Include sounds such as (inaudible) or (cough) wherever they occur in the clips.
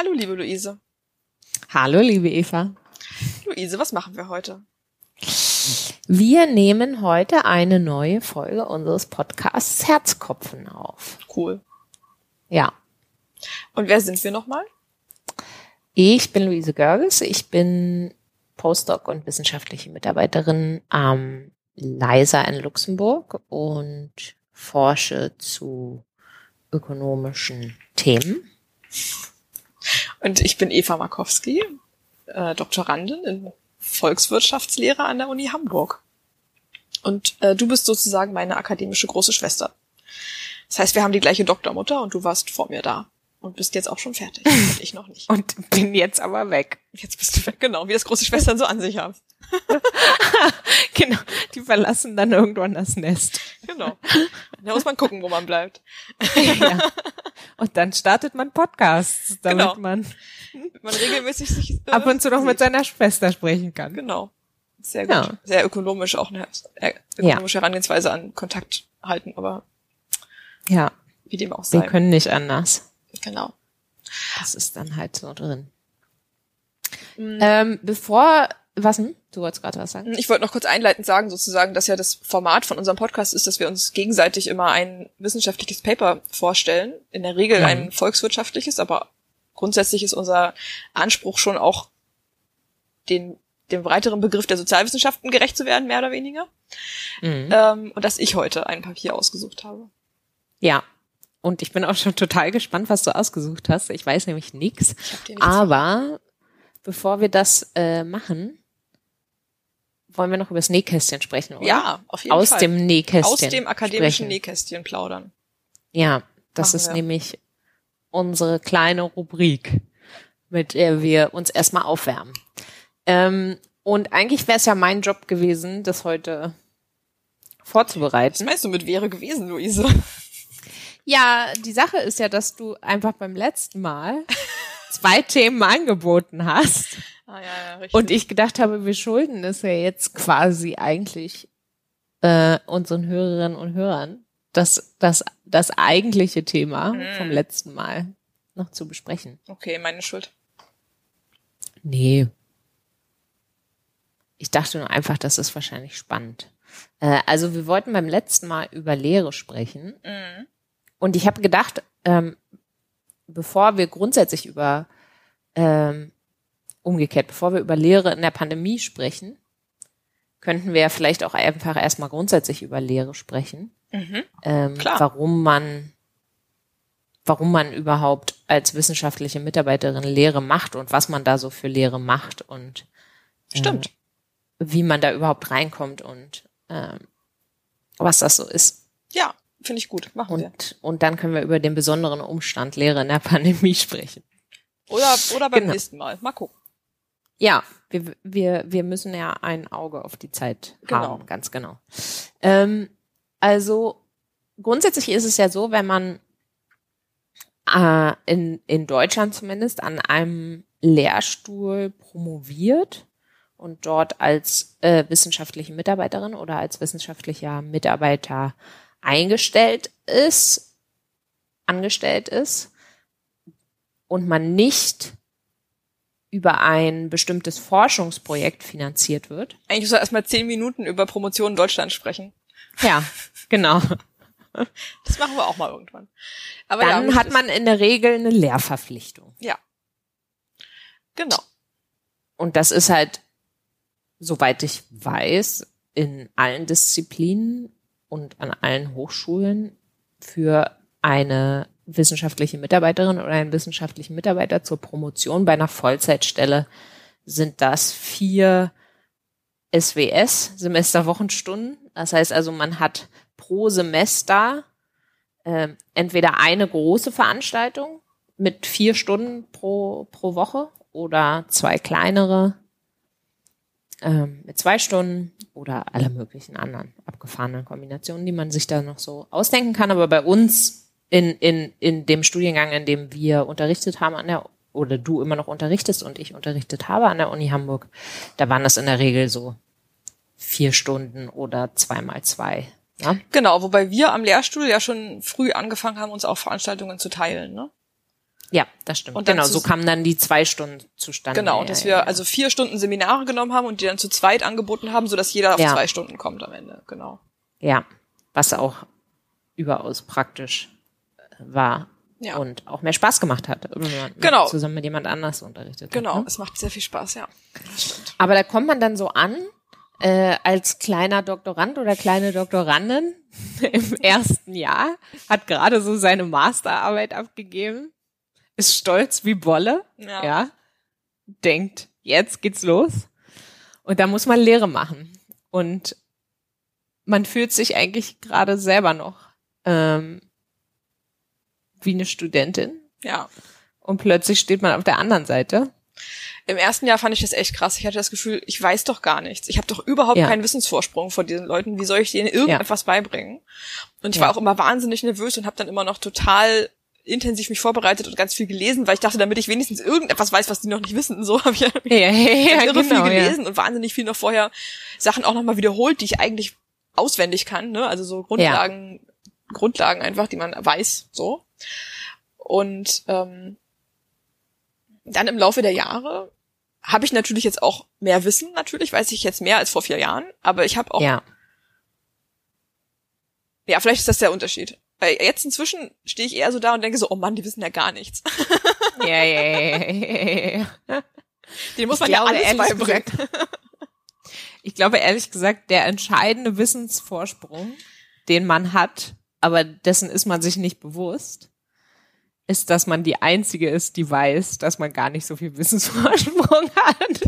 Hallo, liebe Luise. Hallo, liebe Eva. Luise, was machen wir heute? Wir nehmen heute eine neue Folge unseres Podcasts Herzkopfen auf. Cool. Ja. Und wer sind wir nochmal? Ich bin Luise Görges. Ich bin Postdoc und wissenschaftliche Mitarbeiterin am LISA in Luxemburg und forsche zu ökonomischen Themen. Und ich bin Eva Markowski, äh, Doktorandin in Volkswirtschaftslehre an der Uni Hamburg. Und äh, du bist sozusagen meine akademische große Schwester. Das heißt, wir haben die gleiche Doktormutter und du warst vor mir da und bist jetzt auch schon fertig. (laughs) Und ich noch nicht. Und bin jetzt aber weg. Jetzt bist du weg, genau, wie das große Schwestern so an sich haben. (laughs) genau, die verlassen dann irgendwann das Nest. Genau. Da muss man gucken, wo man bleibt. (laughs) ja. Und dann startet man Podcasts, damit Genau. man Man regelmäßig sich äh, ab und zu noch mit seiner Schwester sprechen kann. Genau. Sehr gut. Ja. Sehr ökonomisch auch eine äh, ökonomische Herangehensweise an Kontakt halten, aber Ja, wie dem auch wir sei. können nicht anders. Genau. Das ist dann halt so drin. Mhm. Ähm, bevor, was denn? Du wolltest gerade was sagen? Ich wollte noch kurz einleitend sagen, sozusagen, dass ja das Format von unserem Podcast ist, dass wir uns gegenseitig immer ein wissenschaftliches Paper vorstellen. In der Regel Mhm. ein volkswirtschaftliches, aber grundsätzlich ist unser Anspruch schon auch, den, dem breiteren Begriff der Sozialwissenschaften gerecht zu werden, mehr oder weniger. Mhm. Ähm, und dass ich heute ein Papier ausgesucht habe. Ja. Und ich bin auch schon total gespannt, was du ausgesucht hast. Ich weiß nämlich nichts Aber bevor wir das äh, machen, wollen wir noch über das Nähkästchen sprechen, oder? Ja, auf jeden Aus Fall. dem Nähkästchen. Aus dem akademischen sprechen. Nähkästchen plaudern. Ja, das Machen ist wir. nämlich unsere kleine Rubrik, mit der wir uns erstmal aufwärmen. Ähm, und eigentlich wäre es ja mein Job gewesen, das heute Was vorzubereiten. meinst du mit wäre gewesen, Luise? Ja, die Sache ist ja, dass du einfach beim letzten Mal zwei Themen angeboten hast Ah, ja, ja, richtig. und ich gedacht habe, wir schulden es ja jetzt quasi eigentlich äh, unseren Hörerinnen und Hörern, das, das, das eigentliche Thema Mhm. vom letzten Mal noch zu besprechen. okay, meine Schuld. Nee. Ich dachte nur einfach, das ist wahrscheinlich spannend. Äh, also wir wollten beim letzten Mal über Lehre sprechen. Mhm. Und ich habe gedacht, ähm, bevor wir grundsätzlich über, ähm, umgekehrt, bevor wir über Lehre in der Pandemie sprechen, könnten wir vielleicht auch einfach erstmal grundsätzlich über Lehre sprechen. Mhm. Ähm, Klar. Warum man, warum man überhaupt als wissenschaftliche Mitarbeiterin Lehre macht und was man da so für Lehre macht und Stimmt. äh, wie man da überhaupt reinkommt und ähm, was das so ist. Ja, finde ich gut. Machen wir. Und, und dann können wir über den besonderen Umstand Lehre in der Pandemie sprechen. Oder, oder beim Genau. nächsten Mal. Mal gucken. Ja, wir, wir, wir müssen ja ein Auge auf die Zeit Genau. haben, ganz genau. Ähm, also grundsätzlich ist es ja so, wenn man äh, in, in Deutschland zumindest an einem Lehrstuhl promoviert und dort als äh, wissenschaftliche Mitarbeiterin oder als wissenschaftlicher Mitarbeiter eingestellt ist, angestellt ist und man nicht über ein bestimmtes Forschungsprojekt finanziert wird. Eigentlich wir erstmal zehn Minuten über Promotion in Deutschland sprechen. Ja, genau. Das machen wir auch mal irgendwann. Aber Dann ja, hat man in der Regel eine Lehrverpflichtung. Ja. Genau. Und das ist halt, soweit ich weiß, in allen Disziplinen und an allen Hochschulen für eine wissenschaftliche Mitarbeiterin oder einen wissenschaftlichen Mitarbeiter zur Promotion bei einer Vollzeitstelle sind das vier SWS, Semesterwochenstunden. Das heißt also, man hat pro Semester ähm, entweder eine große Veranstaltung mit vier Stunden pro, pro Woche oder zwei kleinere ähm, mit zwei Stunden oder alle möglichen anderen abgefahrenen Kombinationen, die man sich da noch so ausdenken kann. Aber bei uns in, in, in dem Studiengang, in dem wir unterrichtet haben an der oder du immer noch unterrichtest und ich unterrichtet habe an der Uni Hamburg, da waren das in der Regel so vier Stunden oder zweimal zwei. Ja? Genau, wobei wir am Lehrstuhl ja schon früh angefangen haben, uns auch Veranstaltungen zu teilen. Ne? Ja, das stimmt. Und genau, so kamen dann die zwei Stunden zustande. Genau, Ja, dass wir ja. also vier Stunden Seminare genommen haben und die dann zu zweit angeboten haben, sodass jeder auf zwei Stunden kommt am Ende. Genau. Ja, was auch überaus praktisch war Ja. und auch mehr Spaß gemacht hat, wenn man Genau. zusammen mit jemand anders unterrichtet Genau, hat. Ne? es macht sehr viel Spaß, ja. Aber da kommt man dann so an, äh, als kleiner Doktorand oder kleine Doktorandin (laughs) im ersten Jahr, hat gerade so seine Masterarbeit abgegeben, ist stolz wie Bolle, Ja. ja, denkt, jetzt geht's los. Und da muss man Lehre machen. Und man fühlt sich eigentlich gerade selber noch ähm, wie eine Studentin. Ja. Und plötzlich steht man auf der anderen Seite. Im ersten Jahr fand ich das echt krass. Ich hatte das Gefühl, ich weiß doch gar nichts. Ich habe doch überhaupt Ja. keinen Wissensvorsprung vor diesen Leuten. Wie soll ich denen irgendetwas beibringen? Und ich Ja. war auch immer wahnsinnig nervös und habe dann immer noch total intensiv mich vorbereitet und ganz viel gelesen, weil ich dachte, damit ich wenigstens irgendetwas weiß, was die noch nicht wissen. So (laughs) habe ich ja Ja, ja, ja, irre genau, viel ja. gelesen und wahnsinnig viel noch vorher Sachen auch nochmal wiederholt, die ich eigentlich auswendig kann. Ne? Also so Grundlagen, Grundlagen einfach, die man weiß. So. Und ähm, dann im Laufe der Jahre habe ich natürlich jetzt auch mehr Wissen, natürlich weiß ich jetzt mehr als vor vier Jahren, aber ich habe auch, ja. Ja, vielleicht ist das der Unterschied. Weil jetzt inzwischen stehe ich eher so da und denke so, oh Mann, die wissen ja gar nichts. ja, ja, ja, ja. Den muss Ich man ja glaube, alles beibringen. Ich glaube ehrlich gesagt, der entscheidende Wissensvorsprung, den man hat, aber dessen ist man sich nicht bewusst, ist, dass man die einzige ist, die weiß, dass man gar nicht so viel Wissensvorsprung (laughs) hat.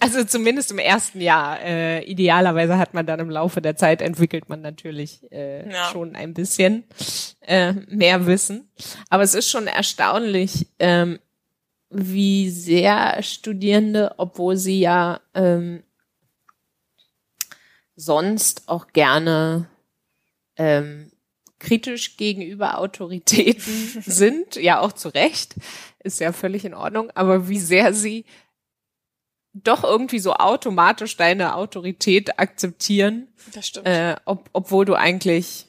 Also zumindest im ersten Jahr. Äh, idealerweise hat man dann im Laufe der Zeit entwickelt man natürlich äh, Ja. schon ein bisschen äh, mehr Wissen. Aber es ist schon erstaunlich, ähm, wie sehr Studierende, obwohl sie ja ähm, sonst auch gerne ähm, kritisch gegenüber Autoritäten (laughs) sind, ja auch zu Recht, ist ja völlig in Ordnung, aber wie sehr sie doch irgendwie so automatisch deine Autorität akzeptieren, Das stimmt. äh, ob, obwohl du eigentlich,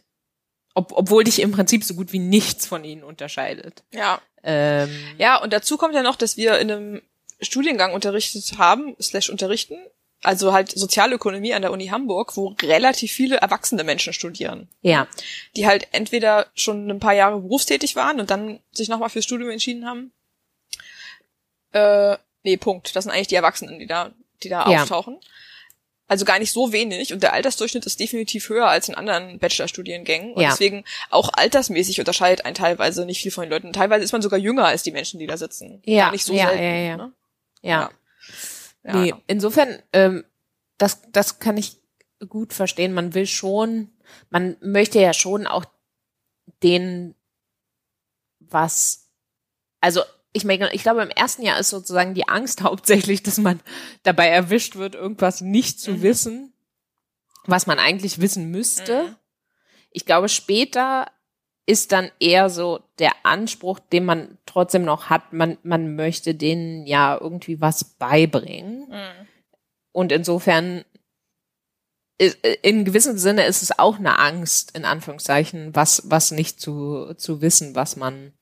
ob, obwohl dich im Prinzip so gut wie nichts von ihnen unterscheidet. ja. Ähm, Ja, und dazu kommt ja noch, dass wir in einem Studiengang unterrichtet haben, slash unterrichten, also halt Sozialökonomie an der Uni Hamburg, wo relativ viele erwachsene Menschen studieren, ja, die halt entweder schon ein paar Jahre berufstätig waren und dann sich nochmal fürs Studium entschieden haben. Äh, nee, Punkt. Das sind eigentlich die Erwachsenen, die da, die da Ja. auftauchen. Also gar nicht so wenig und der Altersdurchschnitt ist definitiv höher als in anderen Bachelorstudiengängen und Ja. deswegen auch altersmäßig unterscheidet ein teilweise nicht viel von den Leuten. Teilweise ist man sogar jünger als die Menschen, die da sitzen. Ja, Gar nicht so ja, selten. ja, ja. Ne? ja. Ja, nee, ja. insofern, ähm, das, das kann ich gut verstehen. Man will schon, man möchte ja schon auch denen was, also ich meine, ich glaube, im ersten Jahr ist sozusagen die Angst (laughs) hauptsächlich, dass man dabei erwischt wird, irgendwas nicht zu Mhm. wissen, was man eigentlich wissen müsste. Mhm. Ich glaube, später ist dann eher so der Anspruch, den man trotzdem noch hat, man, man möchte denen ja irgendwie was beibringen. Mhm. Und insofern, in gewissem Sinne ist es auch eine Angst, in Anführungszeichen, was, was nicht zu, zu wissen, was man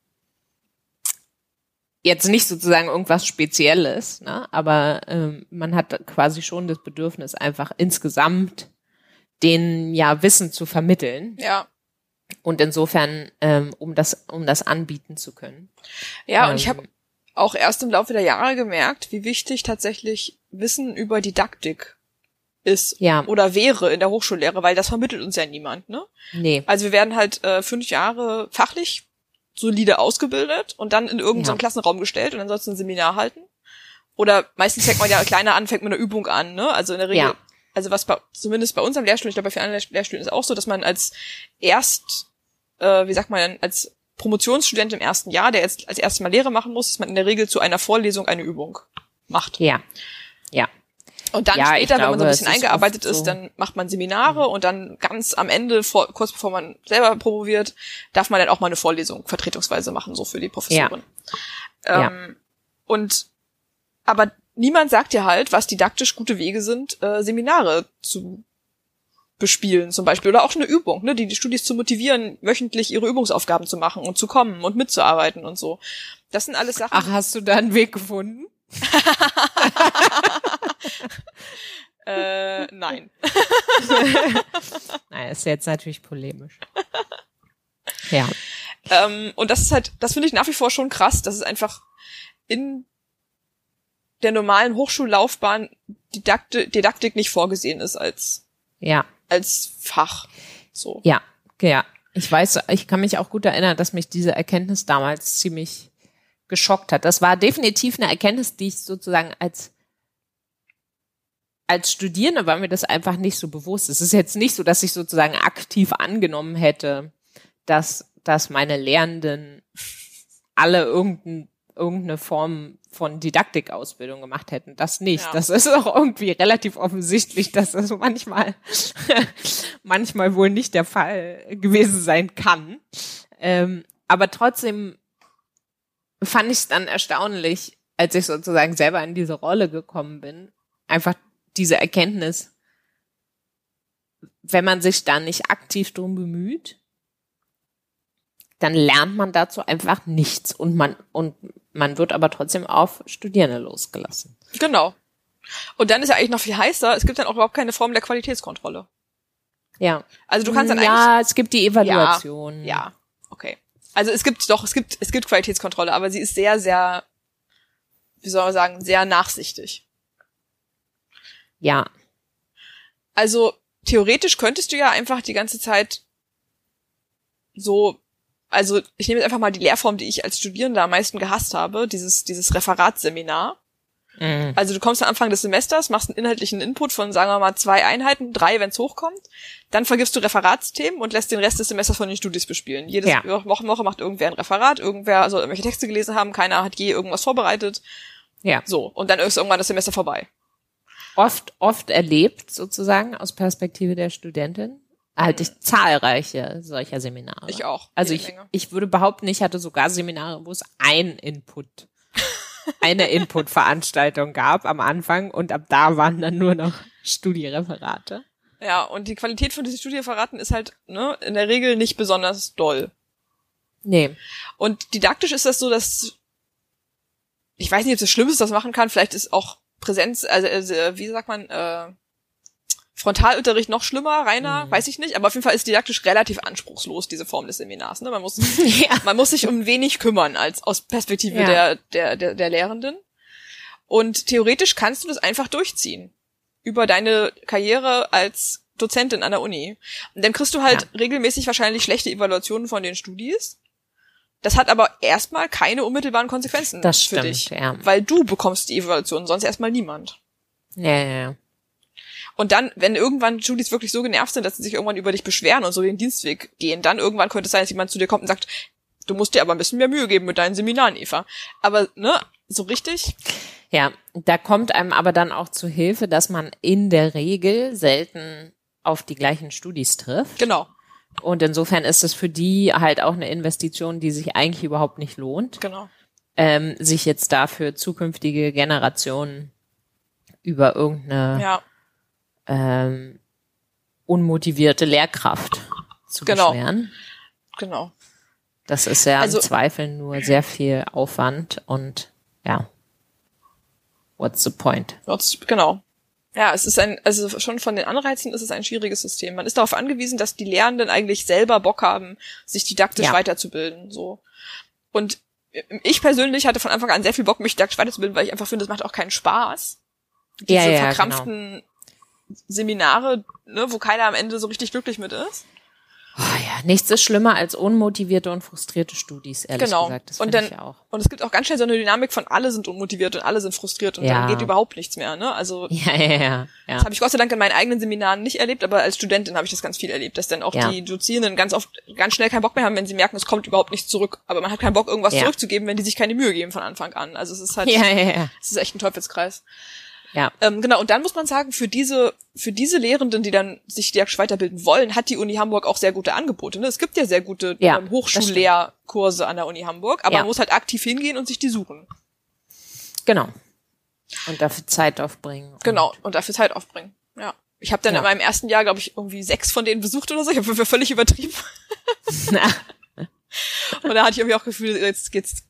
jetzt nicht sozusagen irgendwas Spezielles, ne? aber ähm, man hat quasi schon das Bedürfnis, einfach insgesamt den ja Wissen zu vermitteln Ja. Und insofern, ähm, um das, um das anbieten zu können. Ja, und ich Ähm, habe auch erst im Laufe der Jahre gemerkt, wie wichtig tatsächlich Wissen über Didaktik ist Ja. oder wäre in der Hochschullehre, weil das vermittelt uns ja niemand, ne? Nee. Also wir werden halt äh, fünf Jahre fachlich solide ausgebildet und dann in irgendeinen Ja. Klassenraum gestellt und dann sollst du ein Seminar halten. Oder meistens fängt man ja kleiner an, fängt mit einer Übung an, ne? Also in der Regel, Ja. Also was bei, zumindest bei unserem Lehrstuhl, ich glaube bei vielen anderen Lehrstühlen ist auch so, dass man als erst, äh, wie sagt man als Promotionsstudent im ersten Jahr, der jetzt als erstes Mal Lehre machen muss, dass man in der Regel zu einer Vorlesung eine Übung macht. Ja. Ja. Und dann Ja, später, wenn man so glaube, ein es bisschen ist eingearbeitet ist, so. dann macht man Seminare und dann ganz am Ende, vor, kurz bevor man selber promoviert, darf man dann auch mal eine Vorlesung vertretungsweise machen, so für die Professorin. Ja. Ähm, Und aber niemand sagt dir halt, was didaktisch gute Wege sind, äh, Seminare zu bespielen zum Beispiel oder auch eine Übung, ne, die die Studis zu motivieren, wöchentlich ihre Übungsaufgaben zu machen und zu kommen und mitzuarbeiten und so. Das sind alles Sachen. Ach, hast du da einen Weg gefunden? (laughs) (laughs) äh, nein. (laughs) Nein, ist jetzt natürlich polemisch. Ja. Ähm, und das ist halt, das finde ich nach wie vor schon krass, dass es einfach in der normalen Hochschullaufbahn Didakti Didaktik nicht vorgesehen ist als, Ja. als Fach. So. Ja. Ja. Ich weiß, ich kann mich auch gut erinnern, dass mich diese Erkenntnis damals ziemlich geschockt hat. Das war definitiv eine Erkenntnis, die ich sozusagen als als Studierende war mir das einfach nicht so bewusst. Es ist jetzt nicht so, dass ich sozusagen aktiv angenommen hätte, dass, dass meine Lehrenden alle irgendein, irgendeine Form von Didaktikausbildung gemacht hätten. Das nicht. Ja. Das ist auch irgendwie relativ offensichtlich, dass das manchmal, (laughs) manchmal wohl nicht der Fall gewesen sein kann. Ähm, aber trotzdem fand ich es dann erstaunlich, als ich sozusagen selber in diese Rolle gekommen bin, einfach diese Erkenntnis, wenn man sich da nicht aktiv drum bemüht, dann lernt man dazu einfach nichts und man und man wird aber trotzdem auf Studierende losgelassen. Genau. Und dann ist ja eigentlich noch viel heißer, es gibt dann auch überhaupt keine Form der Qualitätskontrolle. Ja. Also du kannst dann ja, es gibt die Evaluation. eigentlich. Ja, okay. Also es gibt doch, es gibt, es gibt Qualitätskontrolle, aber sie ist sehr, sehr, wie soll man sagen, sehr nachsichtig. Ja. Also theoretisch könntest du ja einfach die ganze Zeit so, also ich nehme jetzt einfach mal die Lehrform, die ich als Studierender am meisten gehasst habe, dieses, dieses Referatsseminar. Mhm. Also du kommst am Anfang des Semesters, machst einen inhaltlichen Input von, sagen wir mal, zwei Einheiten, drei, wenn es hochkommt. Dann vergibst du Referatsthemen und lässt den Rest des Semesters von den Studis bespielen. Jedes Ja. Woche, Woche macht irgendwer ein Referat, irgendwer soll irgendwelche Texte gelesen haben, keiner hat je irgendwas vorbereitet. Ja. So, und dann ist irgendwann das Semester vorbei. Oft, oft erlebt sozusagen aus Perspektive der Studentin halte ich zahlreiche solcher Seminare. Ich auch. Also ich, Menge. ich würde behaupten, ich hatte sogar Seminare, wo es ein Input, eine Input-Veranstaltung gab am Anfang und ab da waren dann nur noch Studiereferate. Ja, und die Qualität von diesen Studieverraten ist halt ne, in der Regel nicht besonders doll. Nee. Und didaktisch ist das so, dass ich weiß nicht, ob das schlimm ist, das machen kann. Vielleicht ist auch Präsenz, also, also wie sagt man, äh, Frontalunterricht noch schlimmer, reiner, Mhm. weiß ich nicht. Aber auf jeden Fall ist didaktisch relativ anspruchslos diese Form des Seminars. Ne? Man muss (laughs) Ja. man muss sich um wenig kümmern als aus Perspektive Ja. der, der, der, der Lehrenden. Und theoretisch kannst du das einfach durchziehen. Über deine Karriere als Dozentin an der Uni. Und dann kriegst du halt regelmäßig wahrscheinlich schlechte Evaluationen von den Studis. Das hat aber erstmal keine unmittelbaren Konsequenzen Das für stimmt, dich. ja. Weil du bekommst die Evaluation, sonst erstmal niemand. Ja, ja, ja. Und dann, wenn irgendwann Studis wirklich so genervt sind, dass sie sich irgendwann über dich beschweren und so den Dienstweg gehen, dann irgendwann könnte es sein, dass jemand zu dir kommt und sagt, du musst dir aber ein bisschen mehr Mühe geben mit deinen Seminaren, Eva. Aber, ne, so richtig? Ja, da kommt einem aber dann auch zu Hilfe, dass man in der Regel selten auf die gleichen Studis trifft. Genau, Und insofern ist es für die halt auch eine Investition, die sich eigentlich überhaupt nicht lohnt, genau. ähm, sich jetzt dafür zukünftige Generationen über irgendeine Ja, ähm, unmotivierte Lehrkraft zu Genau. beschweren. genau. Das ist ja Also- im Zweifel nur sehr viel Aufwand und ja. What's the point? Genau. Ja, es ist ein, also schon von den Anreizen ist es ein schwieriges System. Man ist darauf angewiesen, dass die Lehrenden eigentlich selber Bock haben, sich didaktisch Ja. weiterzubilden, so. Und ich persönlich hatte von Anfang an sehr viel Bock, mich didaktisch weiterzubilden, weil ich einfach finde, es macht auch keinen Spaß. Diese Ja, ja, verkrampften Seminare, ne, wo keiner am Ende so richtig glücklich mit ist. Oh ja, nichts ist schlimmer als unmotivierte und frustrierte Studis, ehrlich Genau. gesagt. Das und dann, ich auch. und es gibt auch ganz schnell so eine Dynamik von alle sind unmotiviert und alle sind frustriert und Ja. dann geht überhaupt nichts mehr, ne? Also, (laughs) Ja, ja, ja. ja. Das habe ich Gott sei Dank in meinen eigenen Seminaren nicht erlebt, aber als Studentin habe ich das ganz viel erlebt, dass dann auch Ja. die Dozierenden ganz oft ganz schnell keinen Bock mehr haben, wenn sie merken, es kommt überhaupt nichts zurück. Aber man hat keinen Bock, irgendwas zurückzugeben, wenn die sich keine Mühe geben von Anfang an. Also es ist halt, es ist echt ein Teufelskreis. Ja, Ähm, genau, und dann muss man sagen, für diese, für diese Lehrenden, die dann sich didaktisch weiterbilden wollen, hat die Uni Hamburg auch sehr gute Angebote. Ne? Es gibt ja sehr gute Ja, ähm, Hochschullehrkurse an der Uni Hamburg, aber Ja. man muss halt aktiv hingehen und sich die suchen. genau. Und dafür Zeit aufbringen. Genau, und dafür Zeit aufbringen. Ja. Ich habe dann Ja. in meinem ersten Jahr, glaube ich, irgendwie sechs von denen besucht oder so. Ich habe völlig übertrieben. (laughs) Und da hatte ich irgendwie auch das Gefühl, jetzt geht's,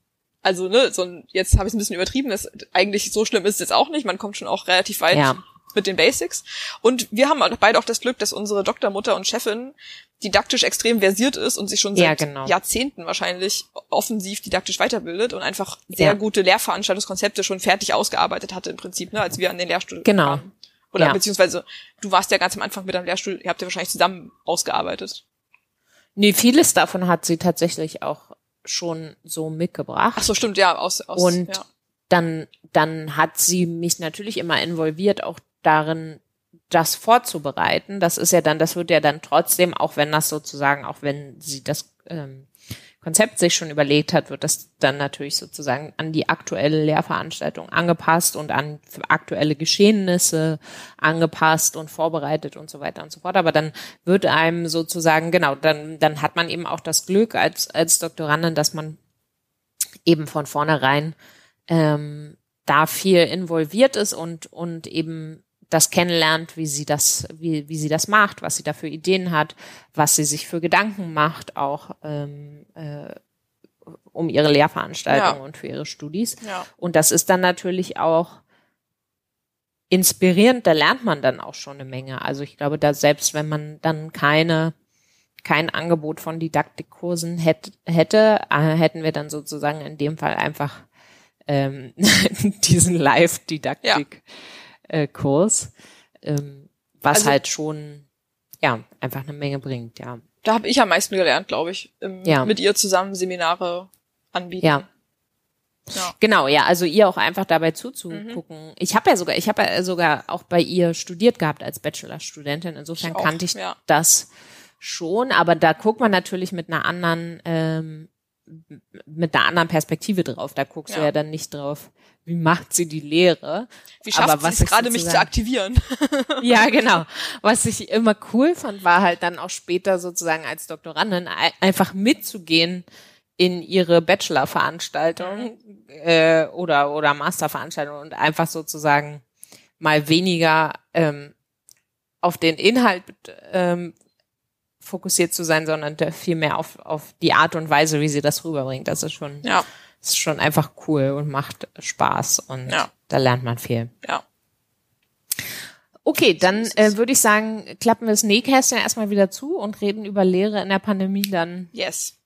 also ne, so ein, jetzt habe ich es ein bisschen übertrieben. Das, eigentlich so schlimm ist es jetzt auch nicht. Man kommt schon auch relativ weit Ja. mit den Basics. Und wir haben beide auch das Glück, dass unsere Doktormutter und Chefin didaktisch extrem versiert ist und sich schon Ja, seit genau. Jahrzehnten wahrscheinlich offensiv didaktisch weiterbildet und einfach sehr Ja. gute Lehrveranstaltungskonzepte schon fertig ausgearbeitet hatte im Prinzip, ne, als wir an den Lehrstuhl Genau. kamen. Oder Ja. beziehungsweise du warst ja ganz am Anfang mit deinem Lehrstuhl, ihr habt ja wahrscheinlich zusammen ausgearbeitet. Nee, vieles davon hat sie tatsächlich auch schon so mitgebracht. Ach so, stimmt, ja, aus, aus Und ja. dann, dann hat sie mich natürlich immer involviert, auch darin, das vorzubereiten. Das ist ja dann, das wird ja dann trotzdem, auch wenn das sozusagen, auch wenn sie das ähm, Konzept sich schon überlegt hat, wird das dann natürlich sozusagen an die aktuelle Lehrveranstaltung angepasst und an aktuelle Geschehnisse angepasst und vorbereitet und so weiter und so fort. Aber dann wird einem sozusagen, genau, dann, dann hat man eben auch das Glück als, als Doktorandin, dass man eben von vornherein ähm, da viel involviert ist und, und eben das kennenlernt, wie sie das, wie, wie sie das macht, was sie da für Ideen hat, was sie sich für Gedanken macht, auch ähm, äh, um ihre Lehrveranstaltungen Ja. und für ihre Studis. Ja. Und das ist dann natürlich auch inspirierend, da lernt man dann auch schon eine Menge. Also ich glaube, da selbst wenn man dann keine kein Angebot von Didaktikkursen hätte, hätte äh, hätten wir dann sozusagen in dem Fall einfach ähm, (laughs) diesen Live-Didaktik-Kurs, ähm, was Also- halt schon ja einfach eine Menge bringt, ja. Da habe ich am meisten gelernt, glaube ich, im, Ja. mit ihr zusammen Seminare anbieten. Ja. Ja. Genau, ja, also ihr auch einfach dabei zuzugucken. Ich habe ja sogar, ich habe ja sogar auch bei ihr studiert gehabt als Bachelorstudentin. Insofern Ich auch, kannte ich ja. das schon, aber da guckt man natürlich mit einer anderen, ähm, mit einer anderen Perspektive drauf. Da guckst du Ja. ja dann nicht drauf, wie macht sie die Lehre. Wie schafft Aber sie was es gerade, mich zu aktivieren? (laughs) Ja, genau. (laughs) Was ich immer cool fand, war halt dann auch später sozusagen als Doktorandin ei- einfach mitzugehen in ihre Bachelor-Veranstaltung äh, oder oder Master-Veranstaltung und einfach sozusagen mal weniger ähm, auf den Inhalt ähm, fokussiert zu sein, sondern viel mehr auf auf die Art und Weise, wie sie das rüberbringt. Das ist schon Ja, ist schon einfach cool und macht Spaß und Ja. da lernt man viel. ja. Okay, dann äh, würde ich sagen, klappen wir das Nähkästchen erstmal wieder zu und reden über Lehre in der Pandemie dann Yes.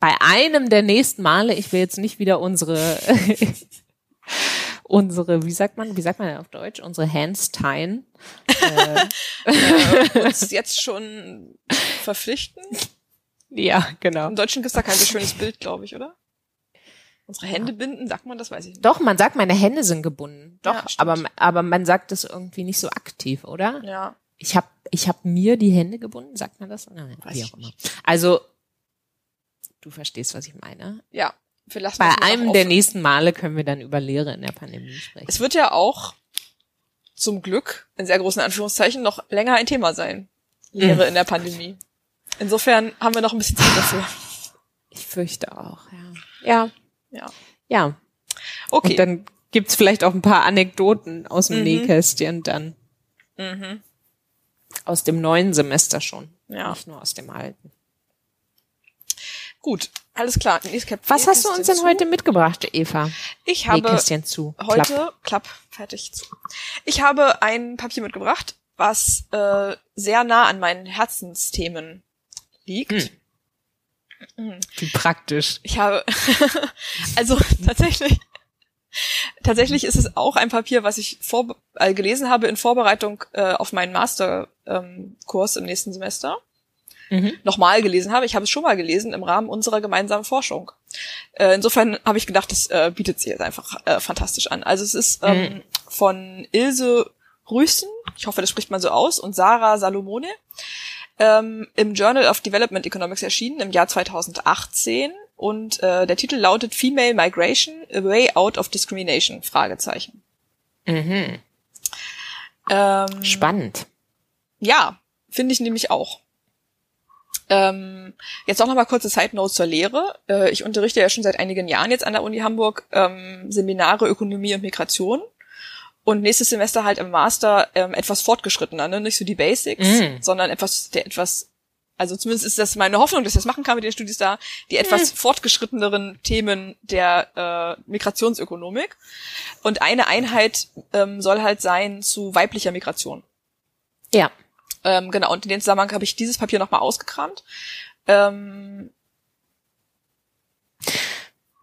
bei einem der nächsten Male. Ich will jetzt nicht wieder unsere (laughs) unsere, wie sagt man, wie sagt man auf Deutsch, unsere Hands teilen. (laughs) Äh, uns jetzt schon verpflichten? Ja, genau. Im Deutschen gibt's da kein so schönes Bild, glaube ich, oder? Unsere Hände binden, sagt man, das weiß ich nicht. Doch, man sagt, meine Hände sind gebunden. Doch, Ja, aber aber man sagt das irgendwie nicht so aktiv, oder? Ja. Ich habe ich hab mir die Hände gebunden, sagt man das? Nein, Weiß wie auch immer. Also du verstehst, was ich meine. Ja. Wir lassen Bei einem der nächsten Male können wir dann über Lehre in der Pandemie sprechen. Es wird ja auch zum Glück, in sehr großen Anführungszeichen, noch länger ein Thema sein. Lehre Mhm. in der Pandemie. Insofern haben wir noch ein bisschen Zeit (laughs) dafür. Ich fürchte auch, ja. Ja, Ja. ja. Okay. Und dann gibt's vielleicht auch ein paar Anekdoten aus dem Mhm. Nähkästchen dann. mhm. Aus dem neuen Semester schon. Ja. Nicht nur aus dem alten. Gut. Alles klar. Was hast du uns denn zu. heute mitgebracht, Eva? Ich habe Nähkästchen zu. heute, Klapp. klapp. fertig zu. Ich habe ein Papier mitgebracht, was äh, sehr nah an meinen Herzensthemen liegt. Hm. Wie praktisch. Ich habe, (laughs) also tatsächlich, tatsächlich ist es auch ein Papier, was ich vor, äh, gelesen habe in Vorbereitung äh, auf meinen Masterkurs ähm, Kurs im nächsten Semester. Mhm. Nochmal gelesen habe. Ich habe es schon mal gelesen im Rahmen unserer gemeinsamen Forschung. Äh, insofern habe ich gedacht, das äh, bietet sich jetzt einfach äh, fantastisch an. Also es ist ähm, von Ilse Rüßen, ich hoffe, das spricht man so aus, und Sarah Salomone ähm, im Journal of Development Economics erschienen im Jahr 2018 und äh, der Titel lautet Female Migration: A Way Out of Discrimination? Fragezeichen. Mhm. Ähm, Spannend. ja, finde ich nämlich auch. Ähm, jetzt auch noch mal kurze Side Note zur Lehre. Äh, ich unterrichte ja schon seit einigen Jahren jetzt an der Uni Hamburg ähm, Seminare Ökonomie und Migration. und nächstes Semester halt im Master ähm, etwas fortgeschrittener, ne? nicht so die Basics, Mm. sondern etwas, der etwas, also zumindest ist das meine Hoffnung, dass ich das machen kann mit den Studis da, die etwas fortgeschritteneren Themen der äh, Migrationsökonomik. Und eine Einheit ähm, soll halt sein zu weiblicher Migration. Ja. Ähm, genau, und in dem Zusammenhang habe ich dieses Papier nochmal ausgekramt. Ähm,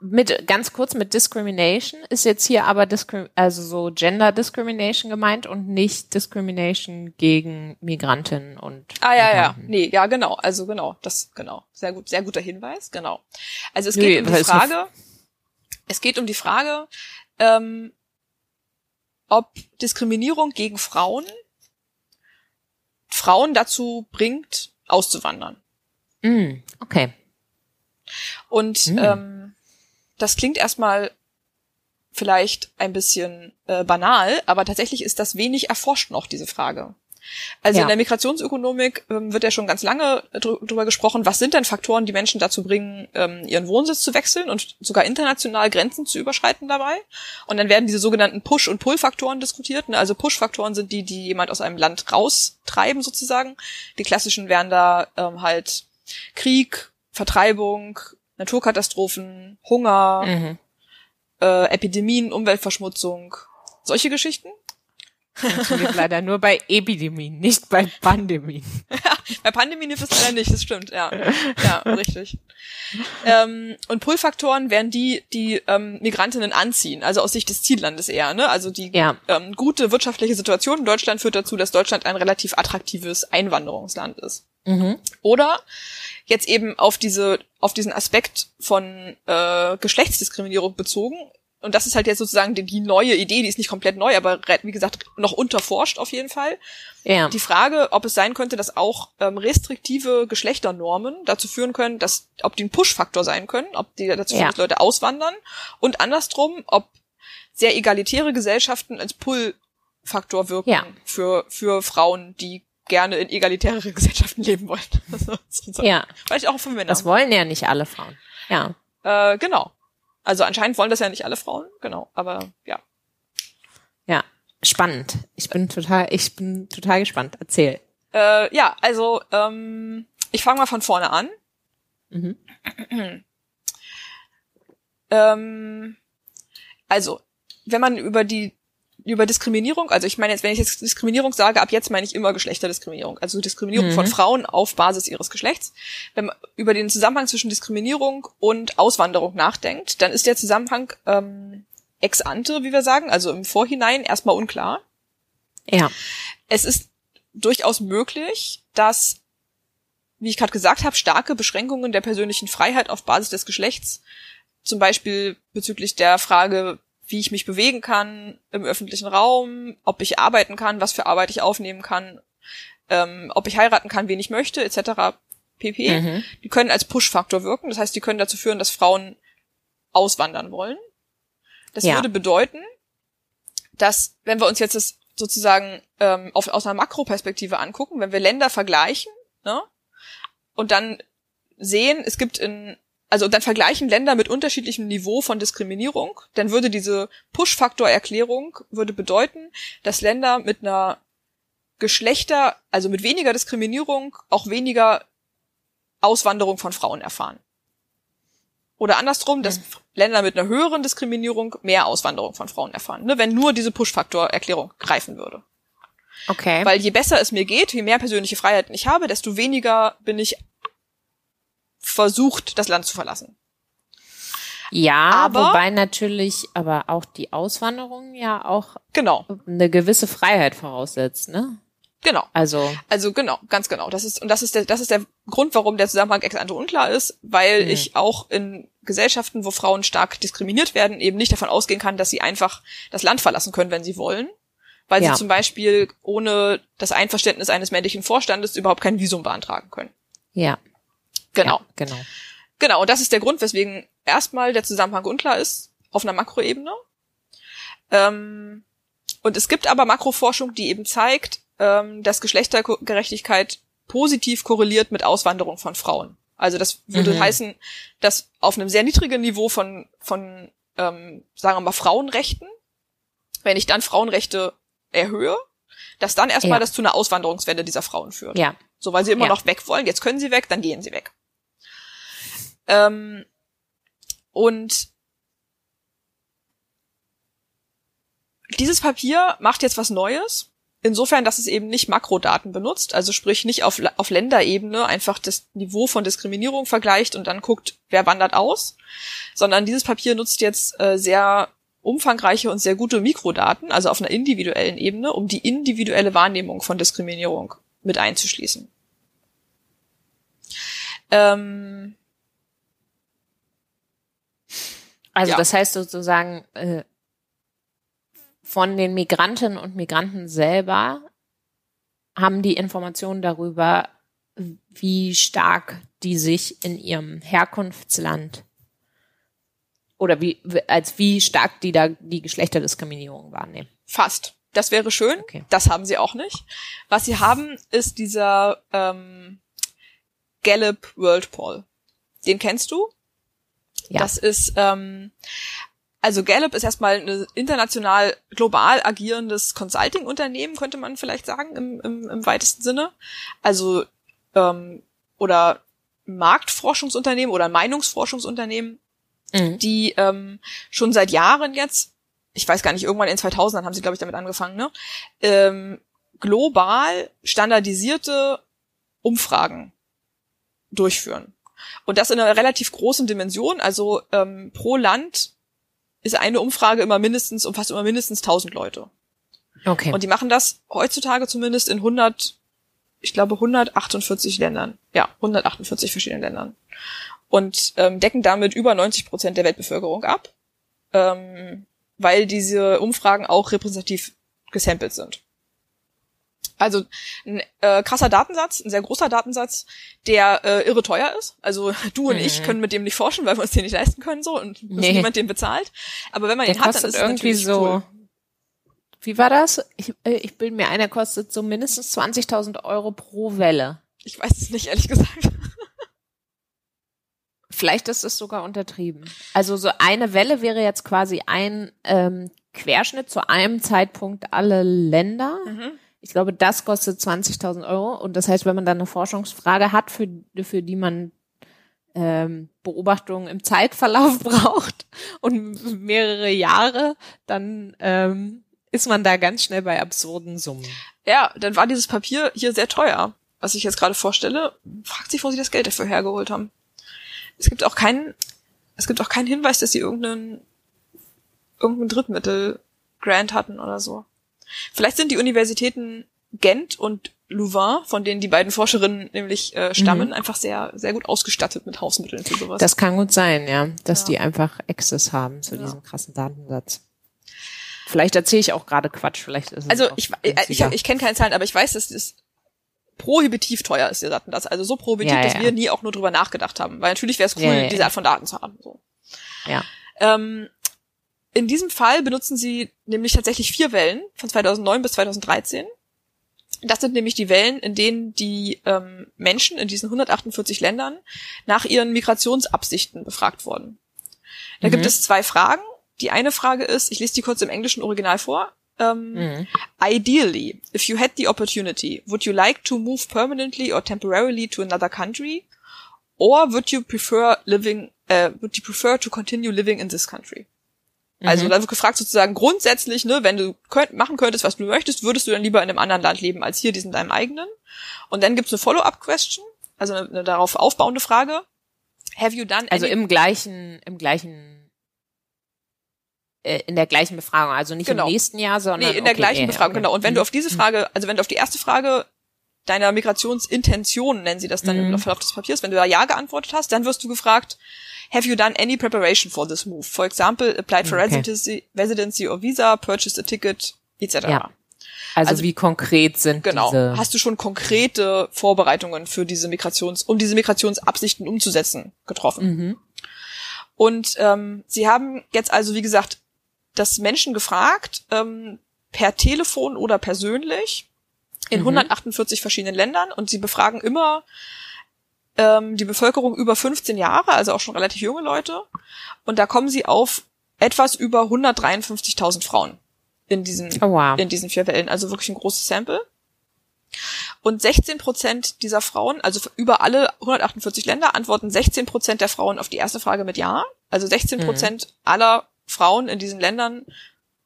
Mit ganz kurz mit Discrimination ist jetzt hier aber Discrim also so Gender Discrimination gemeint und nicht Discrimination gegen Migrantinnen und Ah ja, ja. Nee, ja, genau. Also genau, das genau. Sehr gut, sehr guter Hinweis, genau. Also es geht um weil die Frage, es geht um die Frage, ähm, ob Diskriminierung gegen Frauen Frauen dazu bringt, auszuwandern. Mm, okay. Und Hm. ähm, das klingt erstmal vielleicht ein bisschen äh, banal, aber tatsächlich ist das wenig erforscht noch, diese Frage. Also Ja. in der Migrationsökonomik ähm, wird ja schon ganz lange dr drüber gesprochen, was sind denn Faktoren, die Menschen dazu bringen, ähm, ihren Wohnsitz zu wechseln und sogar international Grenzen zu überschreiten dabei. Und dann werden diese sogenannten Push- und Pull-Faktoren diskutiert. Ne? Also Push-Faktoren sind die, die jemand aus einem Land raustreiben sozusagen. Die klassischen wären da ähm, halt Krieg, Vertreibung, Naturkatastrophen, Hunger, Mhm. äh, Epidemien, Umweltverschmutzung, solche Geschichten. Funktioniert leider nur bei Epidemien, nicht bei Pandemien. (laughs) Bei Pandemie hilft es leider nicht, das stimmt, ja. Ja, richtig. Ähm, und Pull-Faktoren wären die, die ähm, Migrantinnen anziehen, also aus Sicht des Ziellandes eher, ne? Also die Ja. ähm, gute wirtschaftliche Situation in Deutschland führt dazu, dass Deutschland ein relativ attraktives Einwanderungsland ist. Mhm. Oder jetzt eben auf diese, auf diesen Aspekt von äh, Geschlechtsdiskriminierung bezogen. Und das ist halt jetzt sozusagen die, die neue Idee, die ist nicht komplett neu, aber wie gesagt, noch unterforscht auf jeden Fall. Ja. Die Frage, ob es sein könnte, dass auch ähm, restriktive Geschlechternormen dazu führen können, dass, ob die ein Push-Faktor sein können, ob die dazu führen, Ja. dass Leute auswandern und andersrum, ob sehr egalitäre Gesellschaften als Pull-Faktor wirken Ja. für, für Frauen, die gerne in egalitärere (laughs) Gesellschaften leben wollen. (laughs) Ja. Vielleicht auch für Männer. Das wollen ja nicht alle Frauen. Ja. äh, genau. Also anscheinend wollen das ja nicht alle Frauen, genau. Aber ja. Ja. Spannend. Ich bin total, ich bin total gespannt. Erzähl. Äh, ja, also ähm, ich fange mal von vorne an. Mhm. Ähm, also, wenn man über die über Diskriminierung, also ich meine jetzt, wenn ich jetzt Diskriminierung sage, ab jetzt meine ich immer Geschlechterdiskriminierung, also Diskriminierung Mhm. von Frauen auf Basis ihres Geschlechts. Wenn man über den Zusammenhang zwischen Diskriminierung und Auswanderung nachdenkt, dann ist der Zusammenhang ähm, ex ante, wie wir sagen, also im Vorhinein erstmal unklar. Ja. Es ist durchaus möglich, dass, wie ich gerade gesagt habe, starke Beschränkungen der persönlichen Freiheit auf Basis des Geschlechts, zum Beispiel bezüglich der Frage, wie ich mich bewegen kann im öffentlichen Raum, ob ich arbeiten kann, was für Arbeit ich aufnehmen kann, ähm, ob ich heiraten kann, wen ich möchte, etc. pp. Mhm. Die können als Push-Faktor wirken. Das heißt, die können dazu führen, dass Frauen auswandern wollen. Das Ja. würde bedeuten, dass, wenn wir uns jetzt das sozusagen ähm, auf, aus einer Makroperspektive angucken, wenn wir Länder vergleichen, ne, und dann sehen, es gibt in, also dann vergleichen Länder mit unterschiedlichem Niveau von Diskriminierung, dann würde diese Push-Faktor-Erklärung würde bedeuten, dass Länder mit einer Geschlechter, also mit weniger Diskriminierung auch weniger Auswanderung von Frauen erfahren. Oder andersrum, dass Länder mit einer höheren Diskriminierung mehr Auswanderung von Frauen erfahren, ne, wenn nur diese Push-Faktor-Erklärung greifen würde. Okay. Weil je besser es mir geht, je mehr persönliche Freiheiten ich habe, desto weniger bin ich versucht, das Land zu verlassen. ja, aber- wobei natürlich aber auch die Auswanderung ja auch Genau, eine gewisse Freiheit voraussetzt, ne? genau. Also, Also genau, ganz genau. Das ist und das ist der das ist der Grund, warum der Zusammenhang ex ante unklar ist, weil Mhm. ich auch in Gesellschaften, wo Frauen stark diskriminiert werden, eben nicht davon ausgehen kann, dass sie einfach das Land verlassen können, wenn sie wollen, weil Ja. sie zum Beispiel ohne das Einverständnis eines männlichen Vorstandes überhaupt kein Visum beantragen können. ja. Genau, Ja, genau. genau. Und das ist der Grund, weswegen erstmal der Zusammenhang unklar ist auf einer Makroebene. Ähm, und es gibt aber Makroforschung, die eben zeigt, ähm, dass Geschlechtergerechtigkeit positiv korreliert mit Auswanderung von Frauen. Also das würde Mhm. heißen, dass auf einem sehr niedrigen Niveau von, von ähm, sagen wir mal, Frauenrechten wenn ich dann Frauenrechte erhöhe, dass dann erstmal Ja. das zu einer Auswanderungswelle dieser Frauen führt. Ja. So, weil sie immer Ja. noch weg wollen. Jetzt können sie weg, dann gehen sie weg. Ähm, und dieses Papier macht jetzt was Neues. Insofern, dass es eben nicht Makrodaten benutzt, also sprich nicht auf, auf Länderebene einfach das Niveau von Diskriminierung vergleicht und dann guckt, wer wandert aus, sondern dieses Papier nutzt jetzt äh, sehr umfangreiche und sehr gute Mikrodaten, also auf einer individuellen Ebene, um die individuelle Wahrnehmung von Diskriminierung mit einzuschließen. Ähm, Also Ja. das heißt sozusagen, äh, von den Migrantinnen und Migranten selber haben die Informationen darüber, wie stark die sich in ihrem Herkunftsland oder wie, als wie stark die da die Geschlechterdiskriminierung wahrnehmen. Fast. Das wäre schön. Okay. Das haben sie auch nicht. Was sie haben, ist dieser ähm, Gallup World Poll. Den kennst du? Ja. Das ist, ähm, also Gallup ist erstmal ein international global agierendes Consulting-Unternehmen, könnte man vielleicht sagen, im, im, im weitesten Sinne. Also, ähm, oder Marktforschungsunternehmen oder Meinungsforschungsunternehmen, Mhm. die ähm, schon seit Jahren jetzt, ich weiß gar nicht, irgendwann in 2000 haben sie, glaube ich, damit angefangen, ne, ähm, global standardisierte Umfragen durchführen. Und das in einer relativ großen Dimension, also ähm, pro Land ist eine Umfrage immer mindestens, umfasst immer mindestens 1000 Leute. Okay. Und die machen das heutzutage zumindest in 100, ich glaube 148 Ländern. Ja, 148 verschiedenen Ländern. Und ähm, decken damit über 90 Prozent der Weltbevölkerung ab, ähm, weil diese Umfragen auch repräsentativ gesampelt sind. Also ein äh, krasser Datensatz, ein sehr großer Datensatz, der äh, irre teuer ist. Also (laughs) du und ich Mhm. können mit dem nicht forschen, weil wir uns den nicht leisten können so und Nee. niemand den bezahlt. Aber wenn man Der den hat, dann ist es irgendwie so. cool. Wie war das? Ich, äh, ich bilde mir ein, der kostet so mindestens 20.000 Euro pro Welle. Ich weiß es nicht, ehrlich gesagt. (laughs) Vielleicht ist es sogar untertrieben. Also so eine Welle wäre jetzt quasi ein ähm, Querschnitt zu einem Zeitpunkt alle Länder. Mhm. Ich glaube, das kostet 20.000 Euro. Und das heißt, wenn man dann eine Forschungsfrage hat, für, für die man ähm, Beobachtungen im Zeitverlauf (laughs) braucht und mehrere Jahre, dann ähm, ist man da ganz schnell bei absurden Summen. Ja, dann war dieses Papier hier sehr teuer. Was ich jetzt gerade vorstelle, fragt sich, wo sie das Geld dafür hergeholt haben. Es gibt auch keinen, es gibt auch keinen Hinweis, dass sie irgendeinen, irgendein Drittmittel-Grant hatten oder so. Vielleicht sind die Universitäten Gent und Louvain, von denen die beiden Forscherinnen nämlich äh, stammen, einfach sehr, sehr gut ausgestattet mit Hausmitteln für sowas. Das kann gut sein, ja, dass Ja. die einfach Access haben zu Ja. diesem krassen Datensatz. Vielleicht erzähle ich auch gerade Quatsch, vielleicht ist es Also ich, ich, günstiger. ich kenne keine Zahlen, aber ich weiß, dass das prohibitiv teuer ist, der Datensatz. Also so prohibitiv, Ja, dass wir nie auch nur drüber nachgedacht haben. Weil natürlich wäre es cool, diese. Art von Daten zu haben. So. Ja. Ähm, in diesem Fall benutzen sie nämlich tatsächlich vier Wellen von 2009 bis 2013. Das sind nämlich die Wellen, in denen die ähm, Menschen in diesen 148 Ländern nach ihren Migrationsabsichten befragt wurden. Da Mhm. gibt es zwei Fragen. Die eine Frage ist, ich lese die kurz im englischen Original vor. Ähm, Mhm. Ideally, if you had the opportunity, would you like to move permanently or temporarily to another country? Or would you prefer living, äh, would you prefer to continue living in this country? Also Mhm. da wird gefragt sozusagen grundsätzlich, ne, wenn du könnt, machen könntest, was du möchtest, würdest du dann lieber in einem anderen Land leben als hier, diesen deinem eigenen? Und dann gibt's eine Follow-up-Question, also eine, eine darauf aufbauende Frage. Have you done Also im gleichen, im gleichen, äh, in der gleichen Befragung, also nicht Genau. im nächsten Jahr, sondern Nee, in der okay, gleichen Befragung, okay. genau. Und wenn Mhm. du auf diese Frage, also wenn du auf die erste Frage deiner Migrationsintention, nennen sie das dann Mhm. im Verlauf des Papiers, wenn du da Ja geantwortet hast, dann wirst du gefragt, have you done any preparation for this move? For example, applied for Okay. residency, residency or visa, purchased a ticket, etc. Ja. also, also- wie konkret sind Genau. diese, Hast du schon konkrete Vorbereitungen für diese Migrations, um diese Migrationsabsichten umzusetzen, getroffen? mhm. Und ähm, sie haben jetzt also, wie gesagt, das Menschen gefragt, ähm, per Telefon oder persönlich, in Mhm. 148 verschiedenen Ländern. Und sie befragen immer ähm, die Bevölkerung über 15 Jahre, also auch schon relativ junge Leute. Und da kommen sie auf etwas über 153.000 Frauen in diesen, Oh, wow. in diesen vier Wellen. Also wirklich ein großes Sample. Und 16 Prozent dieser Frauen, also über alle 148 Länder, antworten 16 Prozent der Frauen auf die erste Frage mit Ja. Also 16 Prozent aller Frauen in diesen Ländern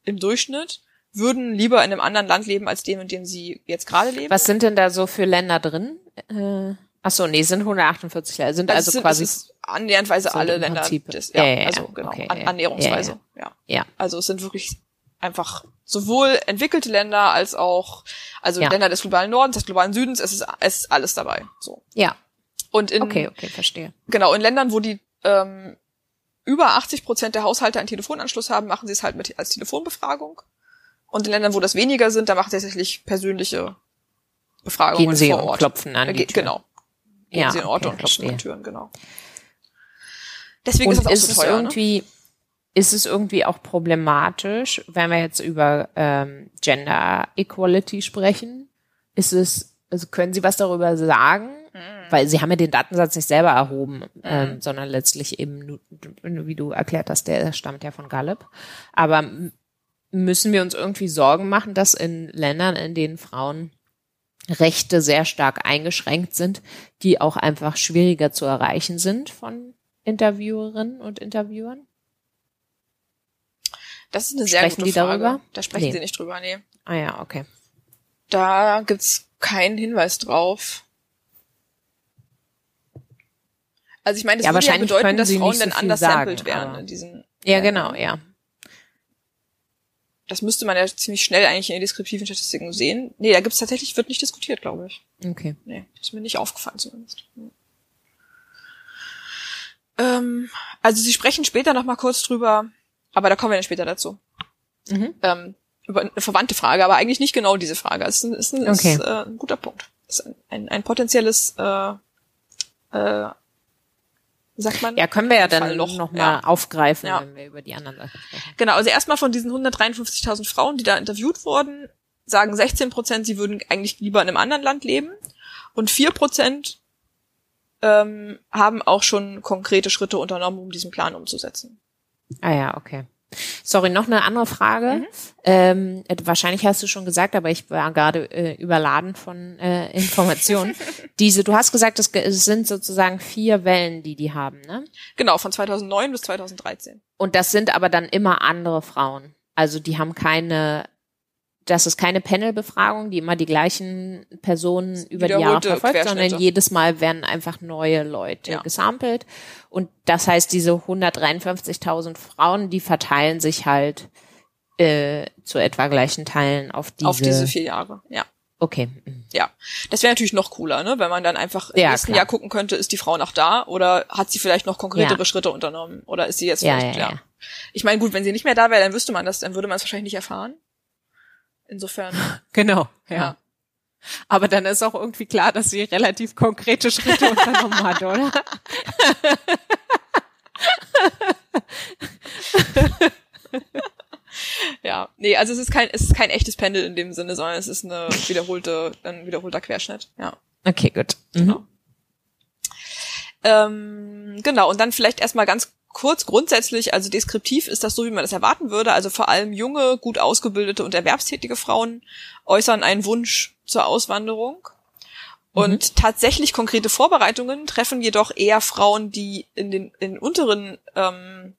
im Durchschnitt würden lieber in einem anderen Land leben als dem, in dem sie jetzt gerade leben. Was sind denn da so für Länder drin? Äh, ach so, nee, sind 148 Länder. Sind also, sind, quasi. ist annäherndweise so alle Länder. Des, ja, Ja, ja, also genau, Okay, an, annäherungsweise. Ja, Ja. Also es sind wirklich einfach sowohl entwickelte Länder als auch also. Länder des globalen Nordens, des globalen Südens. Es ist, es ist alles dabei. So ja, und in okay, okay, verstehe. genau in Ländern, wo die ähm, über 80 Prozent der Haushalte einen Telefonanschluss haben, machen sie es halt mit als Telefonbefragung. Und in Ländern, wo das weniger sind, da machen sie tatsächlich persönliche Befragungen Gehen Sie vor Ort. klopfen an Äh, die ge- Tür. Genau. Gehen Ja, sie in Orte okay, und klopfen an. Türen, genau. Deswegen Und ist es auch ist so teuer. Ne? irgendwie, ist es irgendwie auch problematisch, wenn wir jetzt über ähm, Gender Equality sprechen? Ist es, also können Sie was darüber sagen? Mhm. Weil Sie haben ja den Datensatz nicht selber erhoben, ähm, sondern letztlich eben, wie du erklärt hast, der stammt ja von Gallup. Aber müssen wir uns irgendwie Sorgen machen, dass in Ländern, in denen Frauen Rechte sehr stark eingeschränkt sind, die auch einfach schwieriger zu erreichen sind von Interviewerinnen und Interviewern? Das ist eine sehr Sprechen gute die Frage. darüber? Da sprechen Nee. sie nicht drüber, nee. Ah ja, okay. Da gibt's keinen Hinweis drauf. Also ich meine, das Ja, würde ja wahrscheinlich bedeuten, dass Frauen so dann anders sampled werden in diesen. Ja, Ländern. genau, ja. Das müsste man ja ziemlich schnell eigentlich in den deskriptiven Statistiken sehen. Nee, da gibt's tatsächlich, wird nicht diskutiert, glaube ich. Okay. Nee, ist mir nicht aufgefallen zumindest. Hm. Ähm, also sie sprechen später noch mal kurz drüber, aber da kommen wir dann später dazu. Mhm. Ähm, über eine verwandte Frage, aber eigentlich nicht genau diese Frage. Es ist ein, ist ein, Okay. ist, äh, ein guter Punkt. Es ist ein, ein, ein potenzielles, äh, äh, sagt man? Ja, können wir ja dann Fallloch, noch mal ja. aufgreifen, Ja. wenn wir über die anderen Sachen sprechen. Genau, also erstmal von diesen 153.000 Frauen, die da interviewt wurden, sagen 16 Prozent, sie würden eigentlich lieber in einem anderen Land leben. Und 4 Prozent ähm, haben auch schon konkrete Schritte unternommen, um diesen Plan umzusetzen. Ah ja, okay. Sorry, noch eine andere Frage. Ähm, äh, wahrscheinlich hast du schon gesagt, aber ich war gerade äh, überladen von äh, Informationen. (laughs) Diese, du hast gesagt, es, es sind sozusagen vier Wellen, die die haben, ne? Genau, von 2009 bis 2013. Und das sind aber dann immer andere Frauen. Also die haben keine, das ist keine Panelbefragung, die immer die gleichen Personen über die Jahre verfolgt, sondern jedes Mal werden einfach neue Leute Ja. gesampelt. Und das heißt, diese 153.000 Frauen, die verteilen sich halt äh, zu etwa gleichen Teilen auf diese. Auf diese vier Jahre, ja. Okay. Ja, das wäre natürlich noch cooler, ne? wenn man dann einfach im Ja, nächsten klar. Jahr gucken könnte, ist die Frau noch da oder hat sie vielleicht noch konkretere Ja. Schritte unternommen oder ist sie jetzt vielleicht, ja. ja. Ich meine, gut, wenn sie nicht mehr da wäre, dann wüsste man das, dann würde man es wahrscheinlich nicht erfahren. Insofern, (laughs) Genau, ja. Aber dann ist auch irgendwie klar, dass sie relativ konkrete Schritte (laughs) unternommen hat, oder? (laughs) Ja, nee, also es ist kein, es ist kein echtes Pendel in dem Sinne, sondern es ist eine wiederholte, ein wiederholter Querschnitt, ja. Okay, gut. Mhm. Genau. Ähm, genau, und dann vielleicht erstmal ganz kurz grundsätzlich, also deskriptiv ist das so, wie man das erwarten würde. Also vor allem junge, gut ausgebildete und erwerbstätige Frauen äußern einen Wunsch zur Auswanderung. Und tatsächlich konkrete Vorbereitungen treffen jedoch eher Frauen, die in den, in unteren ähm,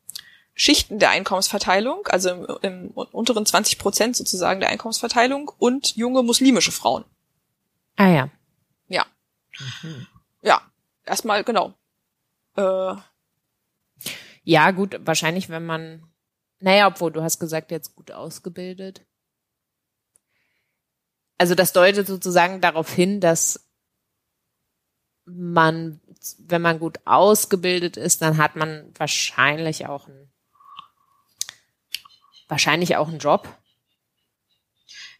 Schichten der Einkommensverteilung, also im, im unteren 20 Prozent sozusagen der Einkommensverteilung und junge muslimische Frauen. Ah ja. Ja. Ja, erstmal genau. Äh, Ja, gut, wahrscheinlich, wenn man, naja, obwohl du hast gesagt, jetzt gut ausgebildet. Also das deutet sozusagen darauf hin, dass man, wenn man gut ausgebildet ist, dann hat man wahrscheinlich auch einen, wahrscheinlich auch einen Job.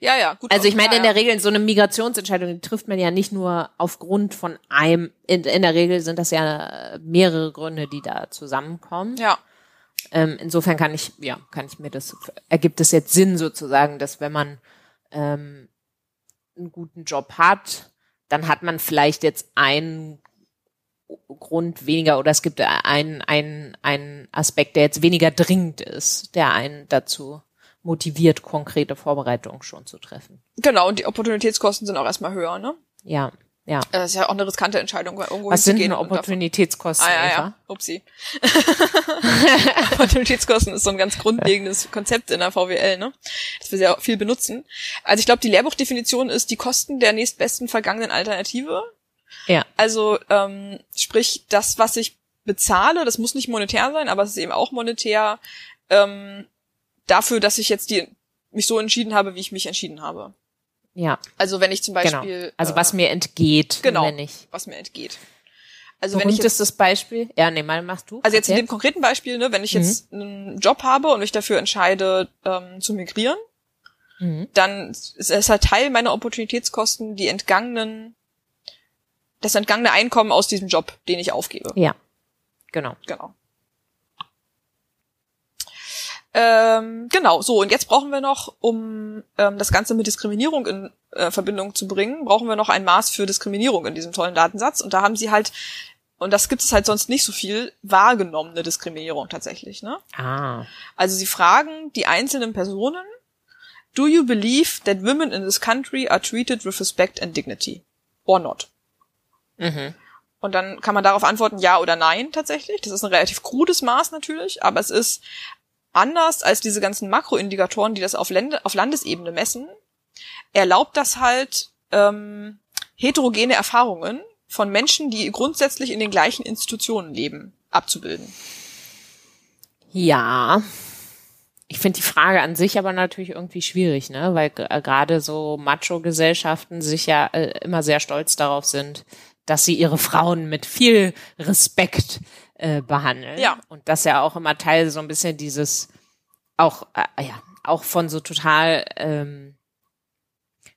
Ja, ja, gut. Also ich meine, ja, in der. Regel, so eine Migrationsentscheidung die trifft man ja nicht nur aufgrund von einem, in, in der Regel sind das ja mehrere Gründe, die da zusammenkommen. Ja, Ähm, insofern kann ich, ja, kann ich mir das, ergibt es jetzt Sinn sozusagen, dass wenn man ähm, einen guten Job hat, dann hat man vielleicht jetzt einen Grund weniger oder es gibt einen, einen, einen Aspekt, der jetzt weniger dringend ist, der einen dazu motiviert, konkrete Vorbereitungen schon zu treffen. Genau, und die Opportunitätskosten sind auch erstmal höher, ne? Ja, ja. Das ist ja auch eine riskante Entscheidung, irgendwo Was sind denn Opportunitätskosten, Ah, ja, ja. Upsi. (laughs) Opportunitätskosten ist so ein ganz grundlegendes Konzept in der VWL, ne? Das wir sehr viel benutzen. Also ich glaube, die Lehrbuchdefinition ist die Kosten der nächstbesten vergangenen Alternative. Ja. Also ähm, sprich, das, was ich bezahle, das muss nicht monetär sein, aber es ist eben auch monetär ähm, dafür, dass ich jetzt die, mich so entschieden habe, wie ich mich entschieden habe. Ja, Also wenn ich zum genau. Beispiel Also äh, was mir entgeht, genau. wenn ich. was mir entgeht. Also wenn ich jetzt Berühmtestes Beispiel? Ja, nee, mal machst du. Also jetzt in dem konkreten Beispiel, ne, wenn ich jetzt einen Job habe und mich dafür entscheide, ähm, zu migrieren, Mhm. dann ist es halt Teil meiner Opportunitätskosten die entgangenen, das entgangene Einkommen aus diesem Job, den ich aufgebe. Ja, genau. Genau. Ähm, genau, so, und jetzt brauchen wir noch, um ähm, das Ganze mit Diskriminierung in äh, Verbindung zu bringen, brauchen wir noch ein Maß für Diskriminierung in diesem tollen Datensatz. Und da haben sie halt, und das gibt es halt sonst nicht so viel, wahrgenommene Diskriminierung tatsächlich. Ne? Ah, Also sie fragen die einzelnen Personen, do you believe that women in this country are treated with respect and dignity? Or not? mhm. Und dann kann man darauf antworten, ja oder nein tatsächlich. Das ist ein relativ krudes Maß natürlich, aber es ist anders als diese ganzen Makroindikatoren, die das auf, Lände, auf Landesebene messen, erlaubt das halt ähm, heterogene Erfahrungen von Menschen, die grundsätzlich in den gleichen Institutionen leben, abzubilden. Ja. Ich finde die Frage an sich aber natürlich irgendwie schwierig, ne? Weil äh, gerade so Macho-Gesellschaften sich ja äh, immer sehr stolz darauf sind, dass sie ihre Frauen mit viel Respekt äh, behandeln. Ja. Und das ja auch immer Teil so ein bisschen dieses auch äh, ja auch von so total ähm,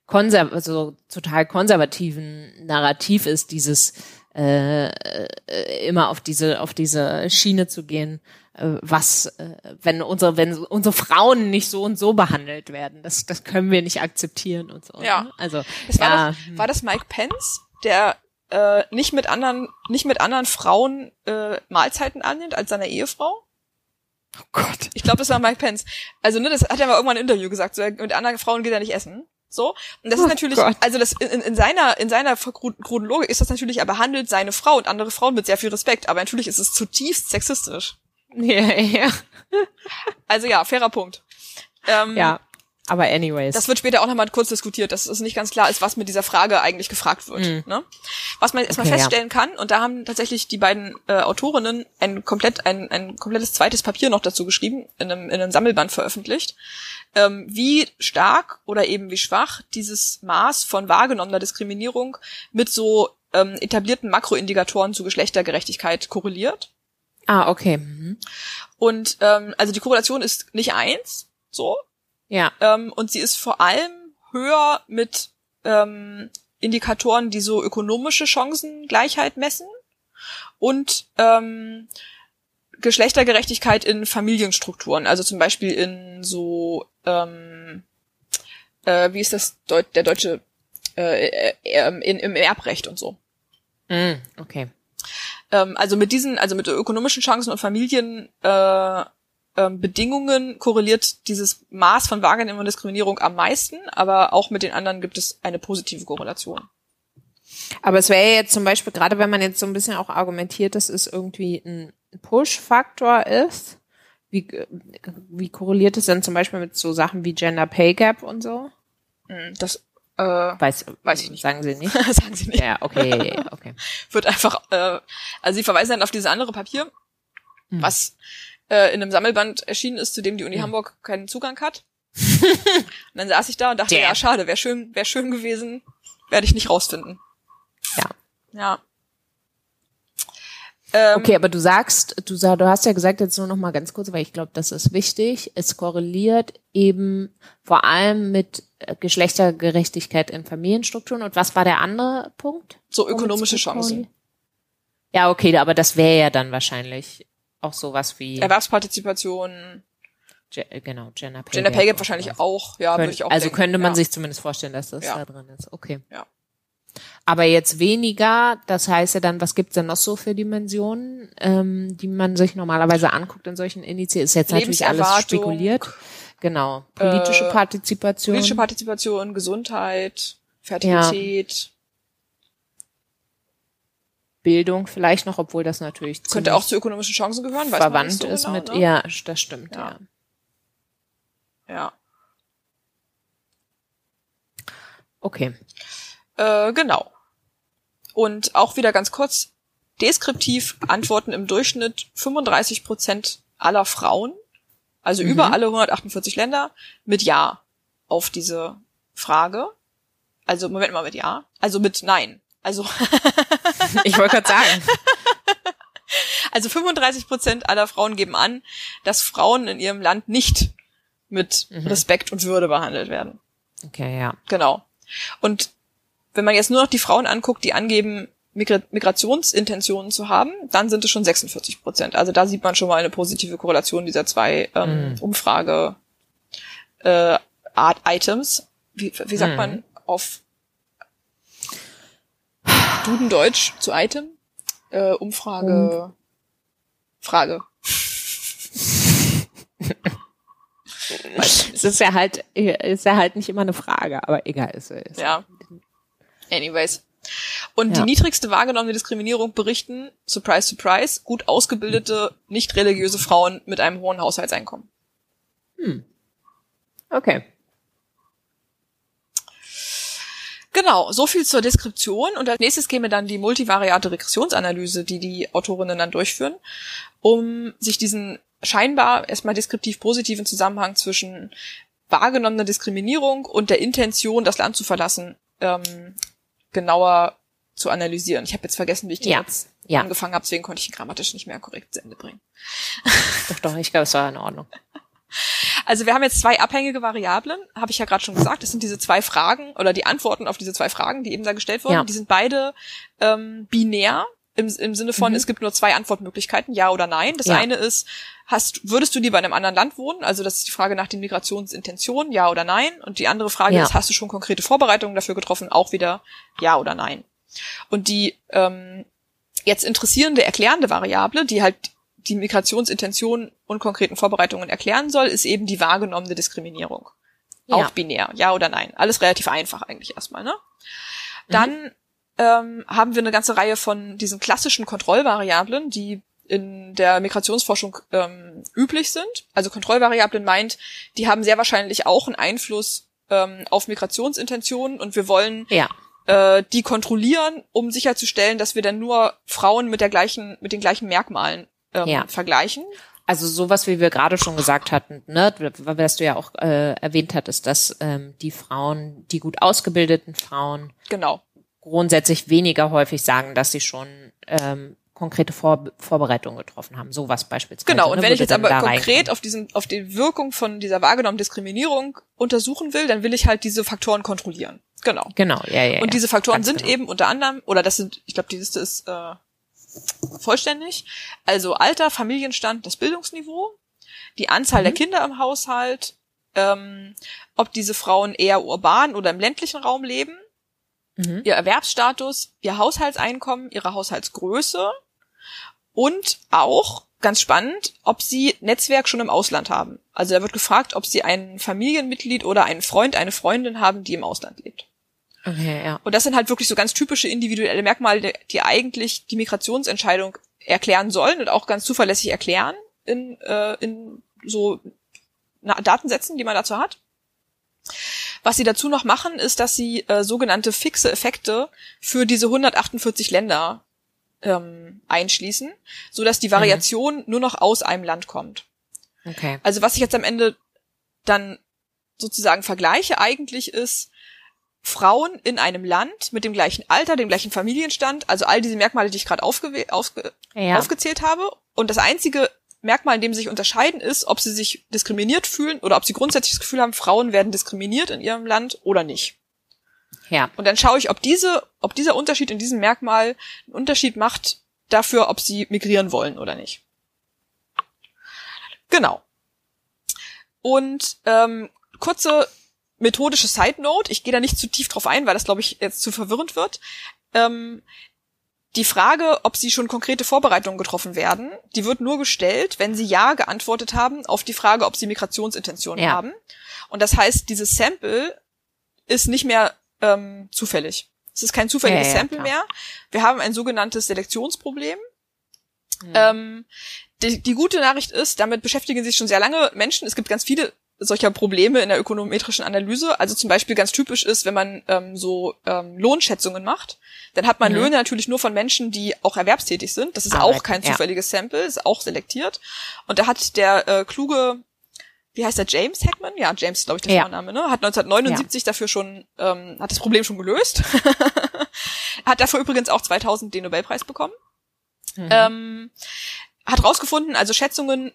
konser so total konservativen Narrativ ist dieses äh, äh, immer auf diese auf diese Schiene zu gehen, äh, was äh, wenn unsere wenn unsere Frauen nicht so und so behandelt werden, das das können wir nicht akzeptieren und so. Ja. Ne? Also Das war, ja, das, war das Mike Pence, der äh, nicht mit anderen nicht mit anderen Frauen äh, Mahlzeiten annimmt als seiner Ehefrau? oh Gott. Ich glaube, das war Mike Pence. Also, ne, das hat er mal irgendwann im Interview gesagt, so, mit anderen Frauen geht er nicht essen. So. Und das ist Oh natürlich, Gott. also das in, in seiner, in seiner kruden Logik ist das natürlich, er behandelt seine Frau und andere Frauen mit sehr viel Respekt, aber natürlich ist es zutiefst sexistisch. Ja, ja. Also ja, fairer Punkt. Ähm, ja. Aber anyways. Das wird später auch nochmal kurz diskutiert, dass es nicht ganz klar ist, was mit dieser Frage eigentlich gefragt wird. Mhm. Ne? Was man erstmal Okay, ja. feststellen kann, und da haben tatsächlich die beiden äh, Autorinnen ein komplett ein, ein komplettes zweites Papier noch dazu geschrieben, in einem, in einem Sammelband veröffentlicht, ähm, wie stark oder eben wie schwach dieses Maß von wahrgenommener Diskriminierung mit so ähm, etablierten Makroindikatoren zu Geschlechtergerechtigkeit korreliert. ah, okay. Mhm. Und ähm, also die Korrelation ist nicht eins, so, Ja. ähm, und sie ist vor allem höher mit ähm, Indikatoren, die so ökonomische Chancengleichheit messen und ähm, Geschlechtergerechtigkeit in Familienstrukturen, also zum Beispiel in so ähm, äh, wie ist das Deut der deutsche äh, äh, äh, in, im Erbrecht und so. Mhm. Okay. Ähm, also mit diesen, also mit ökonomischen Chancen und Familien äh, ähm, Bedingungen korreliert dieses Maß von wahrgenommender Diskriminierung am meisten, aber auch mit den anderen gibt es eine positive Korrelation. Aber es wäre jetzt zum Beispiel, gerade wenn man jetzt so ein bisschen auch argumentiert, dass es irgendwie ein Push-Faktor ist, wie, wie korreliert es denn zum Beispiel mit so Sachen wie Gender Pay Gap und so? Hm, Das äh, Weiß, Weiß ich nicht. Sagen Sie nicht? (laughs) sagen sie nicht. Ja, okay, okay. (laughs) Wird einfach, äh, also sie verweisen dann auf dieses andere Papier, Hm. was äh, in einem Sammelband erschienen ist, zu dem die Uni Hm. Hamburg keinen Zugang hat. (laughs) und dann saß ich da und dachte, Damn. ja, schade, wäre schön, wäre schön gewesen, werde ich nicht rausfinden. Ja. Ja. Ähm, Okay, aber du sagst, du, du hast ja gesagt, jetzt nur noch mal ganz kurz, weil ich glaube, das ist wichtig. Es korreliert eben vor allem mit äh, Geschlechtergerechtigkeit in Familienstrukturen. Und was war der andere Punkt? So ökonomische Chancen. Ja, okay, aber das wäre ja dann wahrscheinlich auch sowas wie Erwerbspartizipation, Ge äh, genau Gender Pay Gender Pay Gap und wahrscheinlich auch, ja, würde Könnt- ich auch also denken. könnte man ja. sich zumindest vorstellen, dass das Ja. da drin ist. Okay. Ja. Aber jetzt weniger, das heißt ja dann, was gibt's denn noch so für Dimensionen, ähm, die man sich normalerweise anguckt in solchen Indizien? Ist jetzt natürlich alles spekuliert. Genau. Politische Äh, Partizipation. Politische Partizipation, Gesundheit, Fertilität. Bildung vielleicht noch, obwohl das natürlich Könnte auch zu ökonomischen Chancen gehören, weiß man verwandt so ist genau, mit, ne? ja, das stimmt, Ja. ja. Ja. Okay. Äh, genau. Und auch wieder ganz kurz, deskriptiv antworten im Durchschnitt 35 Prozent aller Frauen, also Mhm. über alle 148 Länder, mit Ja auf diese Frage. Also, Moment mal, mit Ja. Also mit Nein. Also, (laughs) Ich wollte gerade sagen. (laughs) also 35 Prozent aller Frauen geben an, dass Frauen in ihrem Land nicht mit Mhm. Respekt und Würde behandelt werden. Okay, ja. Genau. Und wenn man jetzt nur noch die Frauen anguckt, die angeben, Migra Migrationsintentionen zu haben, dann sind es schon 46 Prozent. Also da sieht man schon mal eine positive Korrelation dieser zwei ähm, Mhm. Umfrage äh, Art Items. Wie, wie sagt Mhm. man auf Dudendeutsch zu Item? Äh, Umfrage Frage. Es ist ja halt, ist ja halt nicht immer eine Frage, aber egal, ist, ist Ja. Anyways. Und die Ja. niedrigste wahrgenommene Diskriminierung berichten, surprise, surprise, gut ausgebildete, nicht religiöse Frauen mit einem hohen Haushaltseinkommen. Okay. Genau, so viel zur Deskription. Und als nächstes käme dann die multivariate Regressionsanalyse, die die Autorinnen dann durchführen, um sich diesen scheinbar erstmal deskriptiv positiven Zusammenhang zwischen wahrgenommener Diskriminierung und der Intention, das Land zu verlassen, ähm, genauer zu analysieren. Ich habe jetzt vergessen, wie ich den Ja. jetzt Ja. angefangen habe, deswegen konnte ich ihn grammatisch nicht mehr korrekt zu Ende bringen. Doch, doch, ich glaube, es war in Ordnung. (laughs) Also wir haben jetzt zwei abhängige Variablen, habe ich ja gerade schon gesagt. Das sind diese zwei Fragen oder die Antworten auf diese zwei Fragen, die eben da gestellt wurden. Ja. Die sind beide ähm, binär im, im Sinne von, Mhm. es gibt nur zwei Antwortmöglichkeiten, ja oder nein. Das Ja. eine ist, hast, würdest du lieber in einem anderen Land wohnen? Also das ist die Frage nach den Migrationsintentionen, ja oder nein. Und die andere Frage Ja. ist, hast du schon konkrete Vorbereitungen dafür getroffen? Auch wieder ja oder nein. Und die ähm, jetzt interessierende, erklärende Variable, die halt die Migrationsintention und konkreten Vorbereitungen erklären soll, ist eben die wahrgenommene Diskriminierung. Auch Ja. binär, ja oder nein. Alles relativ einfach eigentlich erstmal, ne? Dann ähm, haben wir eine ganze Reihe von diesen klassischen Kontrollvariablen, die in der Migrationsforschung ähm, üblich sind. Also Kontrollvariablen meint, die haben sehr wahrscheinlich auch einen Einfluss ähm, auf Migrationsintentionen und wir wollen Ja. äh, die kontrollieren, um sicherzustellen, dass wir dann nur Frauen mit der gleichen, mit den gleichen Merkmalen ähm, Ja. vergleichen. Also sowas, wie wir gerade schon gesagt hatten, ne, was du ja auch äh, erwähnt hattest, dass ähm, die Frauen, die gut ausgebildeten Frauen Genau. grundsätzlich weniger häufig sagen, dass sie schon ähm, konkrete Vor Vorbereitungen getroffen haben. Sowas beispielsweise. Genau, und ne, wenn ich jetzt aber konkret auf diesen, auf die Wirkung von dieser wahrgenommenen Diskriminierung untersuchen will, dann will ich halt diese Faktoren kontrollieren. Genau. Genau, ja, ja. Und diese Faktoren sind genau. eben unter anderem, oder das sind, ich glaube, die Liste ist äh, vollständig. Also Alter, Familienstand, das Bildungsniveau, die Anzahl Mhm. der Kinder im Haushalt, ähm, ob diese Frauen eher urban oder im ländlichen Raum leben, Mhm. ihr Erwerbsstatus, ihr Haushaltseinkommen, ihre Haushaltsgröße und auch, ganz spannend, ob sie Netzwerk schon im Ausland haben. Also da wird gefragt, ob sie ein Familienmitglied oder einen Freund, eine Freundin haben, die im Ausland lebt. Okay, ja. Und das sind halt wirklich so ganz typische individuelle Merkmale, die eigentlich die Migrationsentscheidung erklären sollen und auch ganz zuverlässig erklären in, äh, in so Datensätzen, die man dazu hat. Was sie dazu noch machen, ist, dass sie äh, sogenannte fixe Effekte für diese 148 Länder ähm, einschließen, so dass die Variation nur noch aus einem Land kommt. Okay. Also was ich jetzt am Ende dann sozusagen vergleiche eigentlich ist, Frauen in einem Land mit dem gleichen Alter, dem gleichen Familienstand, also all diese Merkmale, die ich gerade aufge aufge Ja. aufgezählt habe. Und das einzige Merkmal, in dem sie sich unterscheiden, ist, ob sie sich diskriminiert fühlen oder ob sie grundsätzlich das Gefühl haben, Frauen werden diskriminiert in ihrem Land oder nicht. Ja. Und dann schaue ich, ob diese, ob dieser Unterschied in diesem Merkmal einen Unterschied macht dafür, ob sie migrieren wollen oder nicht. Genau. Und ähm, kurze methodische Side Note. Ich gehe da nicht zu tief drauf ein, weil das, glaube ich, jetzt zu verwirrend wird. Ähm, die Frage, ob sie schon konkrete Vorbereitungen getroffen werden, die wird nur gestellt, wenn sie ja geantwortet haben auf die Frage, ob sie Migrationsintentionen Ja. haben. Und das heißt, dieses Sample ist nicht mehr ähm, zufällig. Es ist kein zufälliges Ja, ja, Sample klar. mehr. Wir haben ein sogenanntes Selektionsproblem. Mhm. Ähm, die, die gute Nachricht ist, damit beschäftigen sich schon sehr lange Menschen. Es gibt ganz viele solcher Probleme in der ökonometrischen Analyse. Also zum Beispiel ganz typisch ist, wenn man ähm, so ähm, Lohnschätzungen macht, dann hat man Mhm. Löhne natürlich nur von Menschen, die auch erwerbstätig sind. Das ist Arbeiten, auch kein ja. zufälliges Sample, ist auch selektiert. Und da hat der äh, kluge, wie heißt der, James Heckman? Ja, James ist, glaube ich, der Ja. Vorname, ne? Hat 1979 dafür schon, ähm, hat das Problem schon gelöst. (laughs) hat dafür übrigens auch 2000 den Nobelpreis bekommen. Mhm. Ähm, hat rausgefunden, also Schätzungen,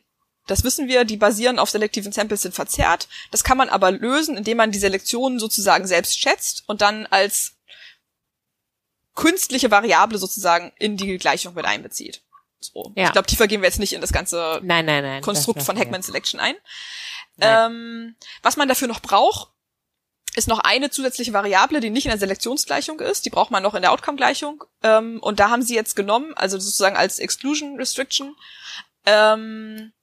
das wissen wir, die basieren auf selektiven Samples sind verzerrt. Das kann man aber lösen, indem man die Selektion sozusagen selbst schätzt und dann als künstliche Variable sozusagen in die Gleichung mit einbezieht. So. Ja. Ich glaube, tiefer gehen wir jetzt nicht in das ganze nein, nein, nein. Konstrukt von. Heckman Selection ein. Ähm, was man dafür noch braucht, ist noch eine zusätzliche Variable, die nicht in der Selektionsgleichung ist. Die braucht man noch in der Outcome-Gleichung. Ähm, und da haben sie jetzt genommen, also sozusagen als Exclusion Restriction, ähm,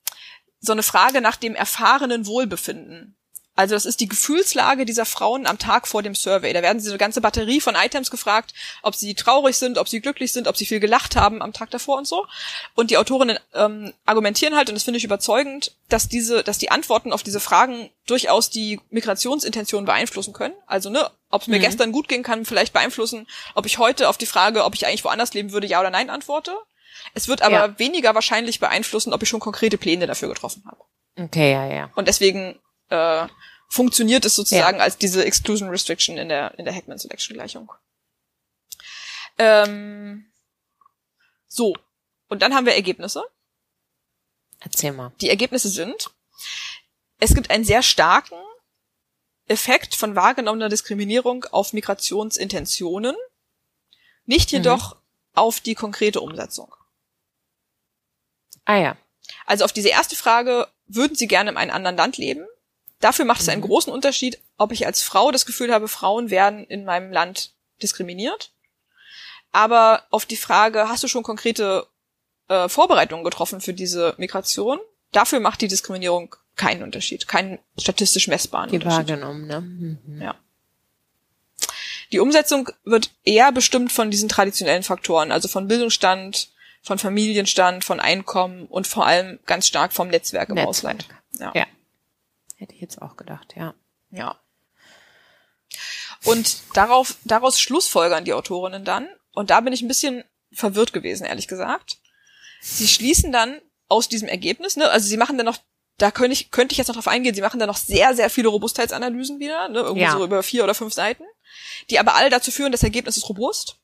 so eine Frage nach dem erfahrenen Wohlbefinden. Also das ist die Gefühlslage dieser Frauen am Tag vor dem Survey. Da werden sie so eine ganze Batterie von Items gefragt, ob sie traurig sind, ob sie glücklich sind, ob sie viel gelacht haben am Tag davor und so. Und die Autorinnen ähm, argumentieren halt, und das finde ich überzeugend, dass diese, dass die Antworten auf diese Fragen durchaus die Migrationsintention beeinflussen können. Also ne, ob es mir Mhm. gestern gut ging, kann vielleicht beeinflussen, ob ich heute auf die Frage, ob ich eigentlich woanders leben würde, ja oder nein antworte. Es wird aber Ja. weniger wahrscheinlich beeinflussen, ob ich schon konkrete Pläne dafür getroffen habe. Okay, ja, ja. Und deswegen äh, funktioniert es sozusagen als diese Exclusion Restriction in der, in der Heckman Selection Gleichung. Ähm, so. Und dann haben wir Ergebnisse. Erzähl mal. Die Ergebnisse sind, es gibt einen sehr starken Effekt von wahrgenommener Diskriminierung auf Migrationsintentionen, nicht Mhm. jedoch auf die konkrete Umsetzung. Ah ja. Also auf diese erste Frage, würden Sie gerne in einem anderen Land leben? Dafür macht es einen Mhm. großen Unterschied, ob ich als Frau das Gefühl habe, Frauen werden in meinem Land diskriminiert. Aber auf die Frage, hast du schon konkrete äh, Vorbereitungen getroffen für diese Migration? Dafür macht die Diskriminierung keinen Unterschied, keinen statistisch messbaren Die Unterschied. wahrgenommen, ne? Mhm. Ja. Die Umsetzung wird eher bestimmt von diesen traditionellen Faktoren, also von Bildungsstand, von Familienstand, von Einkommen und vor allem ganz stark vom Netzwerk im Netzwerk. Ausland. Ja. Ja. Hätte ich jetzt auch gedacht, ja. ja. Und darauf, daraus schlussfolgern die Autorinnen dann, und da bin ich ein bisschen verwirrt gewesen, ehrlich gesagt. Sie schließen dann aus diesem Ergebnis, ne, also sie machen dann noch, da könnte ich, könnte ich jetzt noch drauf eingehen, sie machen dann noch sehr, sehr viele Robustheitsanalysen wieder, ne, irgendwie Ja. so über vier oder fünf Seiten, die aber alle dazu führen, das Ergebnis ist robust.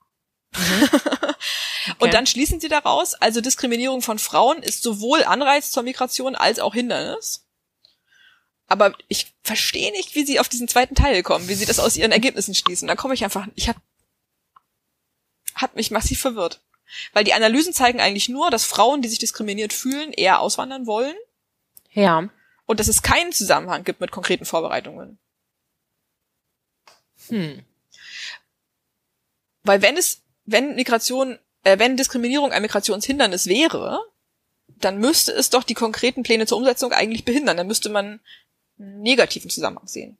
(laughs) Und dann schließen sie daraus, also Diskriminierung von Frauen ist sowohl Anreiz zur Migration als auch Hindernis. Aber ich verstehe nicht, wie sie auf diesen zweiten Teil kommen, wie sie das aus ihren Ergebnissen schließen. Da komme ich einfach, ich hab, hat mich massiv verwirrt. Weil die Analysen zeigen eigentlich nur, dass Frauen, die sich diskriminiert fühlen, eher auswandern wollen Ja. und dass es keinen Zusammenhang gibt mit konkreten Vorbereitungen. Hm. Weil wenn es, wenn Migration, äh, wenn Diskriminierung ein Migrationshindernis wäre, dann müsste es doch die konkreten Pläne zur Umsetzung eigentlich behindern. Dann müsste man einen negativen Zusammenhang sehen.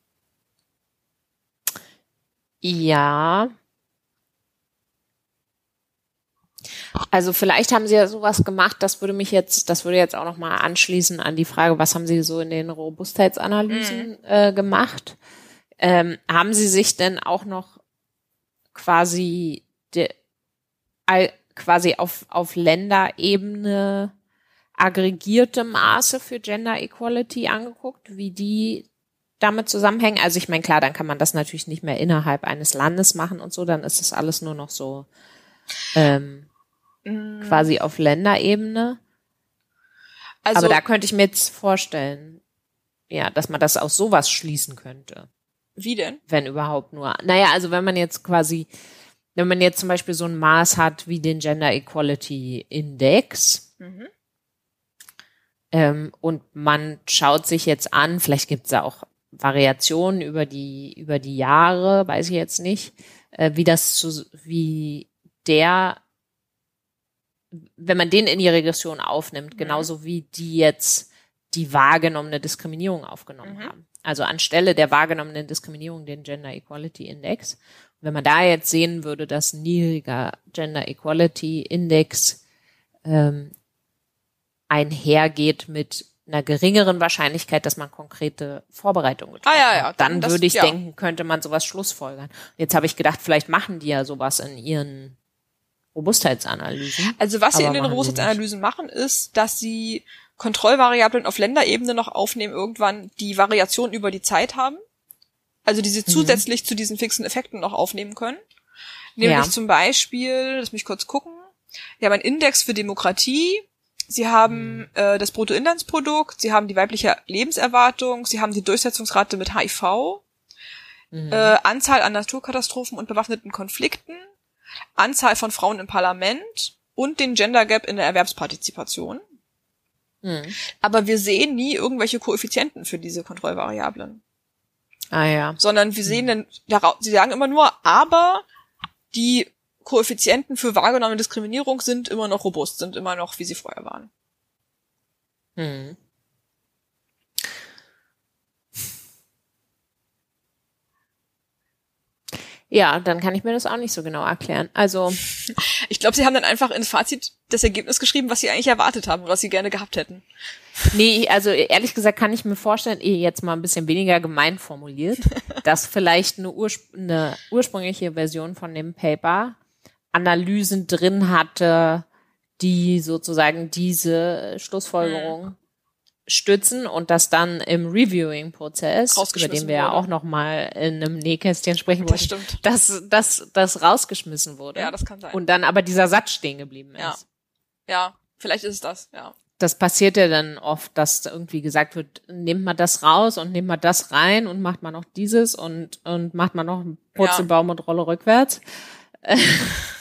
Ja. Also vielleicht haben sie ja sowas gemacht, das würde mich jetzt, das würde jetzt auch nochmal anschließen an die Frage, was haben sie so in den Robustheitsanalysen äh, gemacht? Ähm, haben sie sich denn auch noch quasi de, all, quasi auf, auf Länderebene aggregierte Maße für Gender Equality angeguckt, wie die damit zusammenhängen? Also ich meine, klar, dann kann man das natürlich nicht mehr innerhalb eines Landes machen und so, dann ist das alles nur noch so ähm, Mm, quasi auf Länderebene. Also, Aber da könnte ich mir jetzt vorstellen, ja, dass man das aus sowas schließen könnte, wie denn? wenn überhaupt nur. Naja, also wenn man jetzt quasi, wenn man jetzt zum Beispiel so ein Maß hat wie den Gender Equality Index, Mhm. Ähm, und man schaut sich jetzt an, vielleicht gibt es da auch Variationen über die, über die Jahre, weiß ich jetzt nicht, äh, wie das zu, wie der wenn man den in die Regression aufnimmt, genauso wie die jetzt die wahrgenommene Diskriminierung aufgenommen Mhm. haben. Also anstelle der wahrgenommenen Diskriminierung den Gender Equality Index. Wenn man da jetzt sehen würde, dass ein niedriger Gender Equality Index ähm, einhergeht mit einer geringeren Wahrscheinlichkeit, dass man konkrete Vorbereitungen getroffen Ah, ja, ja, hat. Dann dann das- würde ich ja. denken, könnte man sowas schlussfolgern. Jetzt habe ich gedacht, vielleicht machen die ja sowas in ihren Robustheitsanalysen. Also was sie in den Robustheitsanalysen machen, ist, dass sie Kontrollvariablen auf Länderebene noch aufnehmen irgendwann, die Variationen über die Zeit haben. Also die sie Mhm. zusätzlich zu diesen fixen Effekten noch aufnehmen können. Nämlich Ja. zum Beispiel, lass mich kurz gucken, sie haben einen Index für Demokratie, sie haben Mhm. äh, das Bruttoinlandsprodukt, sie haben die weibliche Lebenserwartung, sie haben die Durchsetzungsrate mit HIV, Mhm. äh, Anzahl an Naturkatastrophen und bewaffneten Konflikten, Anzahl von Frauen im Parlament und den Gender Gap in der Erwerbspartizipation. Mhm. Aber wir sehen nie irgendwelche Koeffizienten für diese Kontrollvariablen, Ah ja. sondern wir sehen dann, sie sagen immer nur, aber die Koeffizienten für wahrgenommene Diskriminierung sind immer noch robust, sind immer noch, wie sie vorher waren. Mhm. Ja, dann kann ich mir das auch nicht so genau erklären. Also, Ich glaube, sie haben dann einfach ins Fazit das Ergebnis geschrieben, was sie eigentlich erwartet haben, was sie gerne gehabt hätten. nee, also ehrlich gesagt kann ich mir vorstellen, eh jetzt mal ein bisschen weniger gemein formuliert, (laughs) dass vielleicht eine, urspr eine ursprüngliche Version von dem Paper Analysen drin hatte, die sozusagen diese Schlussfolgerung stützen und das dann im Reviewing-Prozess, über den wir ja auch noch mal in einem Nähkästchen sprechen Das wollten, stimmt. dass das, das rausgeschmissen wurde. Ja, das kann sein. Und dann aber dieser Satz stehen geblieben ist. Ja. Ja, vielleicht ist es das, ja. Das passiert ja dann oft, dass irgendwie gesagt wird, nehmt mal das raus und nehmt mal das rein und macht mal noch dieses und, und macht mal noch einen Purzelbaum und Rolle rückwärts. (laughs)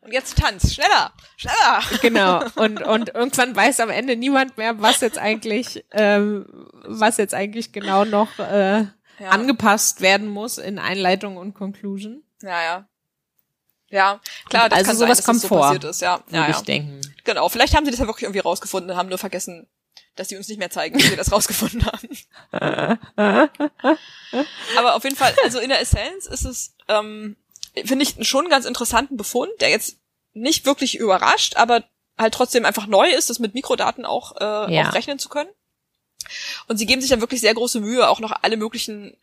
Und jetzt tanz, schneller, schneller. Genau. Und, (laughs) und irgendwann weiß am Ende niemand mehr, was jetzt eigentlich, ähm, was jetzt eigentlich genau noch äh, Ja. angepasst werden muss in Einleitung und Conclusion. Ja, ja. Ja, klar, das Also kann sowas sein, kommt das so vor, passiert ist, ja. Würde ja, ich ja. denken. Genau, vielleicht haben sie das ja wirklich irgendwie rausgefunden und haben nur vergessen, dass sie uns nicht mehr zeigen, wie sie das rausgefunden haben. (laughs) Aber auf jeden Fall, also in der Essenz ist es, ähm, finde ich, schon einen ganz interessanten Befund, der jetzt nicht wirklich überrascht, aber halt trotzdem einfach neu ist, das mit Mikrodaten auch, äh, Ja. auch rechnen zu können. Und sie geben sich dann wirklich sehr große Mühe, auch noch alle möglichen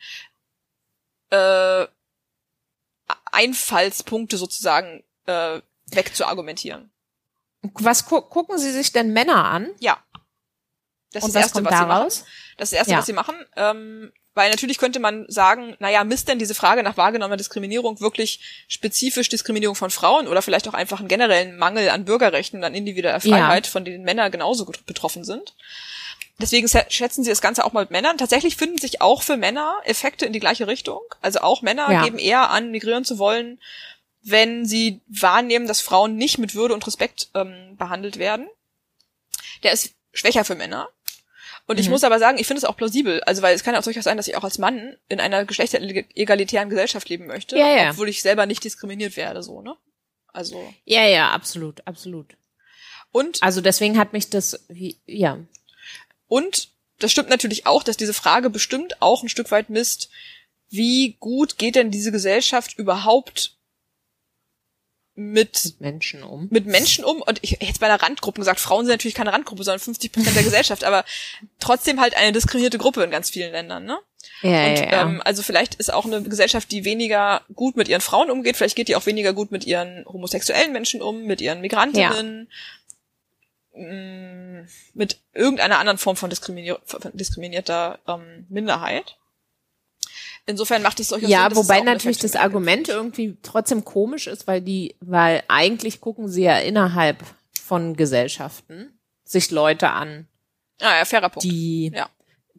äh, Einfallspunkte sozusagen äh, wegzuargumentieren. Was gu gucken Sie sich denn Männer an? Ja. Das ist das Erste, was sie machen. Das ist das Erste, Ja. was sie machen. Ähm, weil natürlich könnte man sagen, naja, misst denn diese Frage nach wahrgenommener Diskriminierung wirklich spezifisch Diskriminierung von Frauen oder vielleicht auch einfach einen generellen Mangel an Bürgerrechten und an individueller Ja. Freiheit, von denen Männer genauso betroffen sind. Deswegen schätzen sie das Ganze auch mal mit Männern. Tatsächlich finden sich auch für Männer Effekte in die gleiche Richtung. Also auch Männer Ja. geben eher an, migrieren zu wollen, wenn sie wahrnehmen, dass Frauen nicht mit Würde und Respekt ähm, behandelt werden. Der ist schwächer für Männer. Und ich Mhm. muss aber sagen, ich finde es auch plausibel. Also, weil es kann ja auch durchaus sein, dass ich auch als Mann in einer geschlechteregalitären Gesellschaft leben möchte, Ja, ja. obwohl ich selber nicht diskriminiert werde, so, ne? Also, Ja, ja, absolut, absolut. und, Also deswegen hat mich das, wie, ja, und das stimmt natürlich auch, dass diese Frage bestimmt auch ein Stück weit misst, wie gut geht denn diese Gesellschaft überhaupt mit Menschen um. mit Menschen um und ich hätte jetzt bei einer Randgruppe gesagt, Frauen sind natürlich keine Randgruppe, sondern 50 Prozent der (laughs) Gesellschaft, aber trotzdem halt eine diskriminierte Gruppe in ganz vielen Ländern, ne? Ja, Und ja, ja. ähm, also vielleicht ist auch eine Gesellschaft, die weniger gut mit ihren Frauen umgeht, vielleicht geht die auch weniger gut mit ihren homosexuellen Menschen um, mit ihren Migrantinnen, mh, mit irgendeiner anderen Form von, diskriminier von diskriminierter ähm, Minderheit. Insofern macht es durchaus ja, Sinn, wobei natürlich das Argument gibt. irgendwie trotzdem komisch ist, weil die, weil eigentlich gucken sie ja innerhalb von Gesellschaften sich Leute an, Ah ja, fairer Punkt. die, Ja.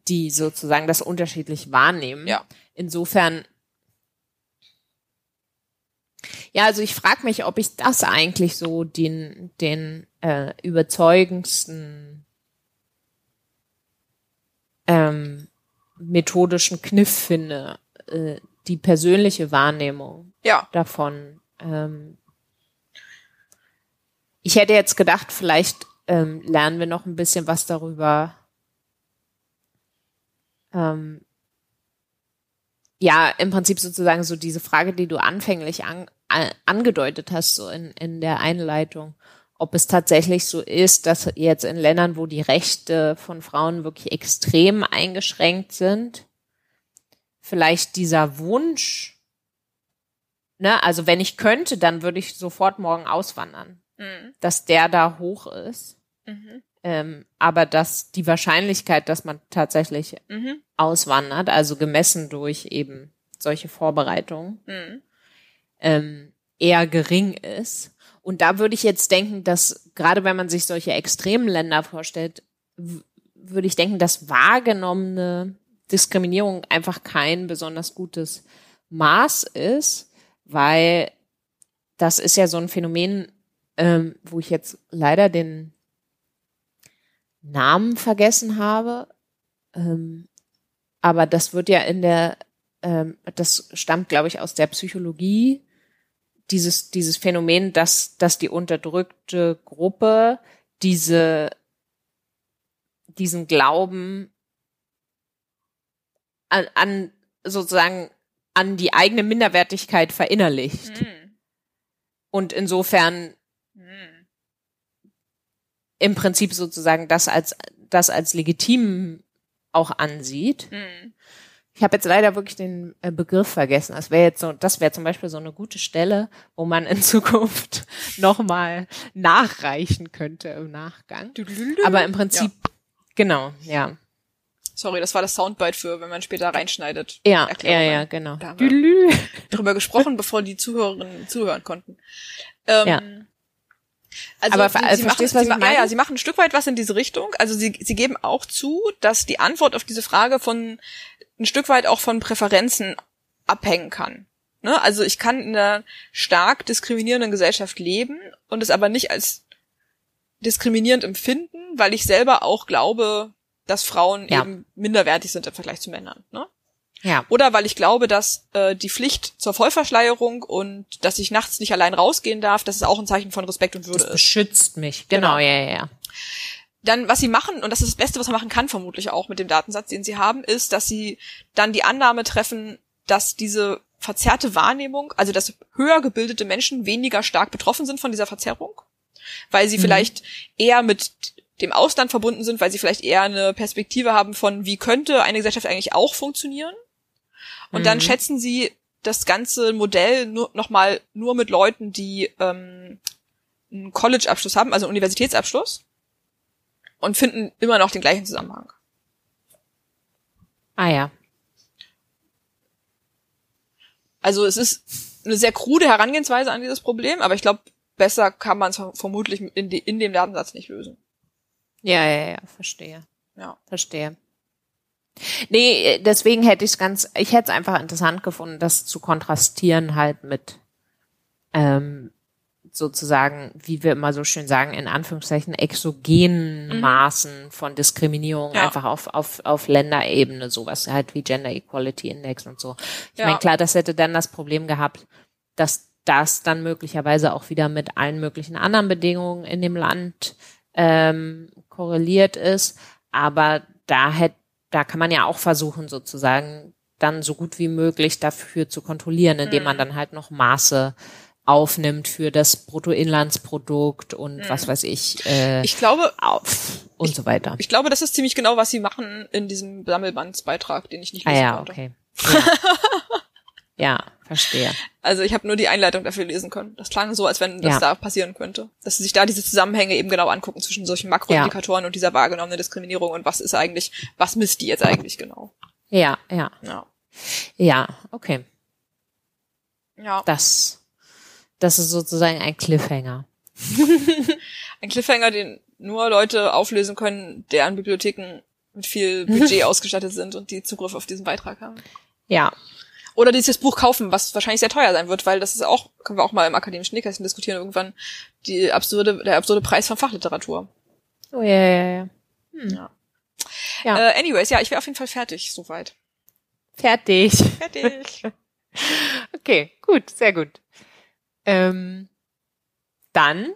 die sozusagen das unterschiedlich wahrnehmen. Ja. Insofern, ja, also ich frage mich, ob ich das eigentlich so den, den äh, überzeugendsten ähm, methodischen Kniff finde, äh, die persönliche Wahrnehmung Ja, davon ähm, ich hätte jetzt gedacht, vielleicht ähm, lernen wir noch ein bisschen was darüber. Ähm, ja, im Prinzip sozusagen so diese Frage, die du anfänglich an, an, angedeutet hast, so in, in der Einleitung, ob es tatsächlich so ist, dass jetzt in Ländern, wo die Rechte von Frauen wirklich extrem eingeschränkt sind, vielleicht dieser Wunsch, ne, also wenn ich könnte, dann würde ich sofort morgen auswandern, mhm. dass der da hoch ist. Mhm. Ähm, aber dass die Wahrscheinlichkeit, dass man tatsächlich mhm. auswandert, also gemessen durch eben solche Vorbereitungen, mhm. ähm, eher gering ist. Und da würde ich jetzt denken, dass gerade wenn man sich solche extremen Länder vorstellt, würde ich denken, dass wahrgenommene Diskriminierung einfach kein besonders gutes Maß ist, weil das ist ja so ein Phänomen, ähm, wo ich jetzt leider den Namen vergessen habe. Ähm, aber das wird ja in der, ähm, das stammt, glaube ich, aus der Psychologie, dieses, dieses Phänomen, dass, dass die unterdrückte Gruppe diese, diesen Glauben an, an sozusagen an die eigene Minderwertigkeit verinnerlicht. Mhm. Und insofern mhm. im Prinzip sozusagen das als das als legitim auch ansieht. Mhm. Ich habe jetzt leider wirklich den äh, Begriff vergessen. Das wäre jetzt so, das wäre zum Beispiel so eine gute Stelle, wo man in (laughs) Zukunft nochmal nachreichen könnte im Nachgang. Aber im Prinzip, ja. genau, ja. Sorry, das war das Soundbite für, wenn man später reinschneidet. Ja, ja, ja, genau. Da haben wir drüber gesprochen, bevor die Zuhörerinnen zuhören konnten. Ähm, ja. Also Aber sie, sie machen, sie, ja, ja, sie machen ein Stück weit was in diese Richtung. Also sie, sie geben auch zu, dass die Antwort auf diese Frage von ein Stück weit auch von Präferenzen abhängen kann. Ne? Also ich kann in einer stark diskriminierenden Gesellschaft leben und es aber nicht als diskriminierend empfinden, weil ich selber auch glaube, dass Frauen ja. eben minderwertig sind im Vergleich zu Männern. Ne? Ja. Oder weil ich glaube, dass äh, die Pflicht zur Vollverschleierung und dass ich nachts nicht allein rausgehen darf, das ist auch ein Zeichen von Respekt und Würde das beschützt mich. Genau, genau, ja, ja, ja. Dann, was sie machen, und das ist das Beste, was man machen kann, vermutlich auch mit dem Datensatz, den sie haben, ist, dass sie dann die Annahme treffen, dass diese verzerrte Wahrnehmung, also dass höher gebildete Menschen weniger stark betroffen sind von dieser Verzerrung, weil sie mhm. vielleicht eher mit dem Ausland verbunden sind, weil sie vielleicht eher eine Perspektive haben von, wie könnte eine Gesellschaft eigentlich auch funktionieren. Und mhm. dann schätzen sie das ganze Modell nur, nochmal nur mit Leuten, die ähm, einen College-Abschluss haben, also einen Universitätsabschluss, und finden immer noch den gleichen Zusammenhang. Ah ja. Also es ist eine sehr krude Herangehensweise an dieses Problem, aber ich glaube, besser kann man es vermutlich in, de, in dem Datensatz nicht lösen. Ja, ja, ja, verstehe. Ja. Verstehe. Nee, deswegen hätte ich es ganz, ich hätte es einfach interessant gefunden, das zu kontrastieren halt mit ähm, sozusagen, wie wir immer so schön sagen, in Anführungszeichen exogenen mhm. Maßen von Diskriminierung ja. einfach auf, auf, auf Länderebene, sowas halt wie Gender Equality Index und so. Ich ja. meine, klar, das hätte dann das Problem gehabt, dass das dann möglicherweise auch wieder mit allen möglichen anderen Bedingungen in dem Land ähm, korreliert ist. Aber da hätte, da kann man ja auch versuchen, sozusagen dann so gut wie möglich dafür zu kontrollieren, indem man mhm. dann halt noch Maße aufnimmt für das Bruttoinlandsprodukt und mhm. was weiß ich. Äh, ich glaube auf und ich, so weiter. Ich glaube, das ist ziemlich genau, was sie machen in diesem Sammelbandsbeitrag, den ich nicht lesen ah, ja, konnte. Okay. Ja. (laughs) ja, verstehe. Also ich habe nur die Einleitung dafür lesen können. Das klang so, als wenn das ja. da passieren könnte. Dass sie sich da diese Zusammenhänge eben genau angucken zwischen solchen Makroindikatoren ja. und dieser wahrgenommenen Diskriminierung und was ist eigentlich, was misst die jetzt eigentlich genau. Ja, ja. Ja, ja okay. Ja. Das, das ist sozusagen ein Cliffhanger. (laughs) ein Cliffhanger, den nur Leute auflösen können, deren Bibliotheken mit viel Budget (laughs) ausgestattet sind und die Zugriff auf diesen Beitrag haben. Ja, oder dieses Buch kaufen, was wahrscheinlich sehr teuer sein wird, weil das ist auch, können wir auch mal im akademischen Nähkästchen diskutieren, irgendwann die absurde, der absurde Preis von Fachliteratur. Oh ja, ja, ja. Hm. ja. ja. Äh, anyways, ja, ich wäre auf jeden Fall fertig, soweit. Fertig. Fertig. (laughs) okay, gut, sehr gut. Ähm, dann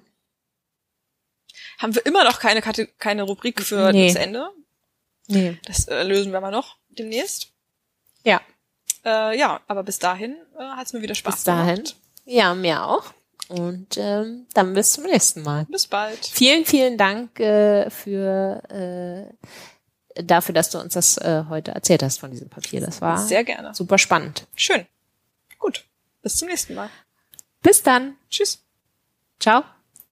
haben wir immer noch keine, Kate keine Rubrik für Nee. das Ende. Nee. Das äh, lösen wir mal noch demnächst. Ja. Äh, ja, aber bis dahin äh, hat es mir wieder Spaß Bis dahin. gemacht. Ja, mir auch. Und ähm, dann bis zum nächsten Mal. Bis bald. Vielen, vielen Dank äh, für äh, dafür, dass du uns das äh, heute erzählt hast von diesem Papier. Das war Sehr gerne. super spannend. Schön. Gut. Bis zum nächsten Mal. Bis dann. Tschüss. Ciao.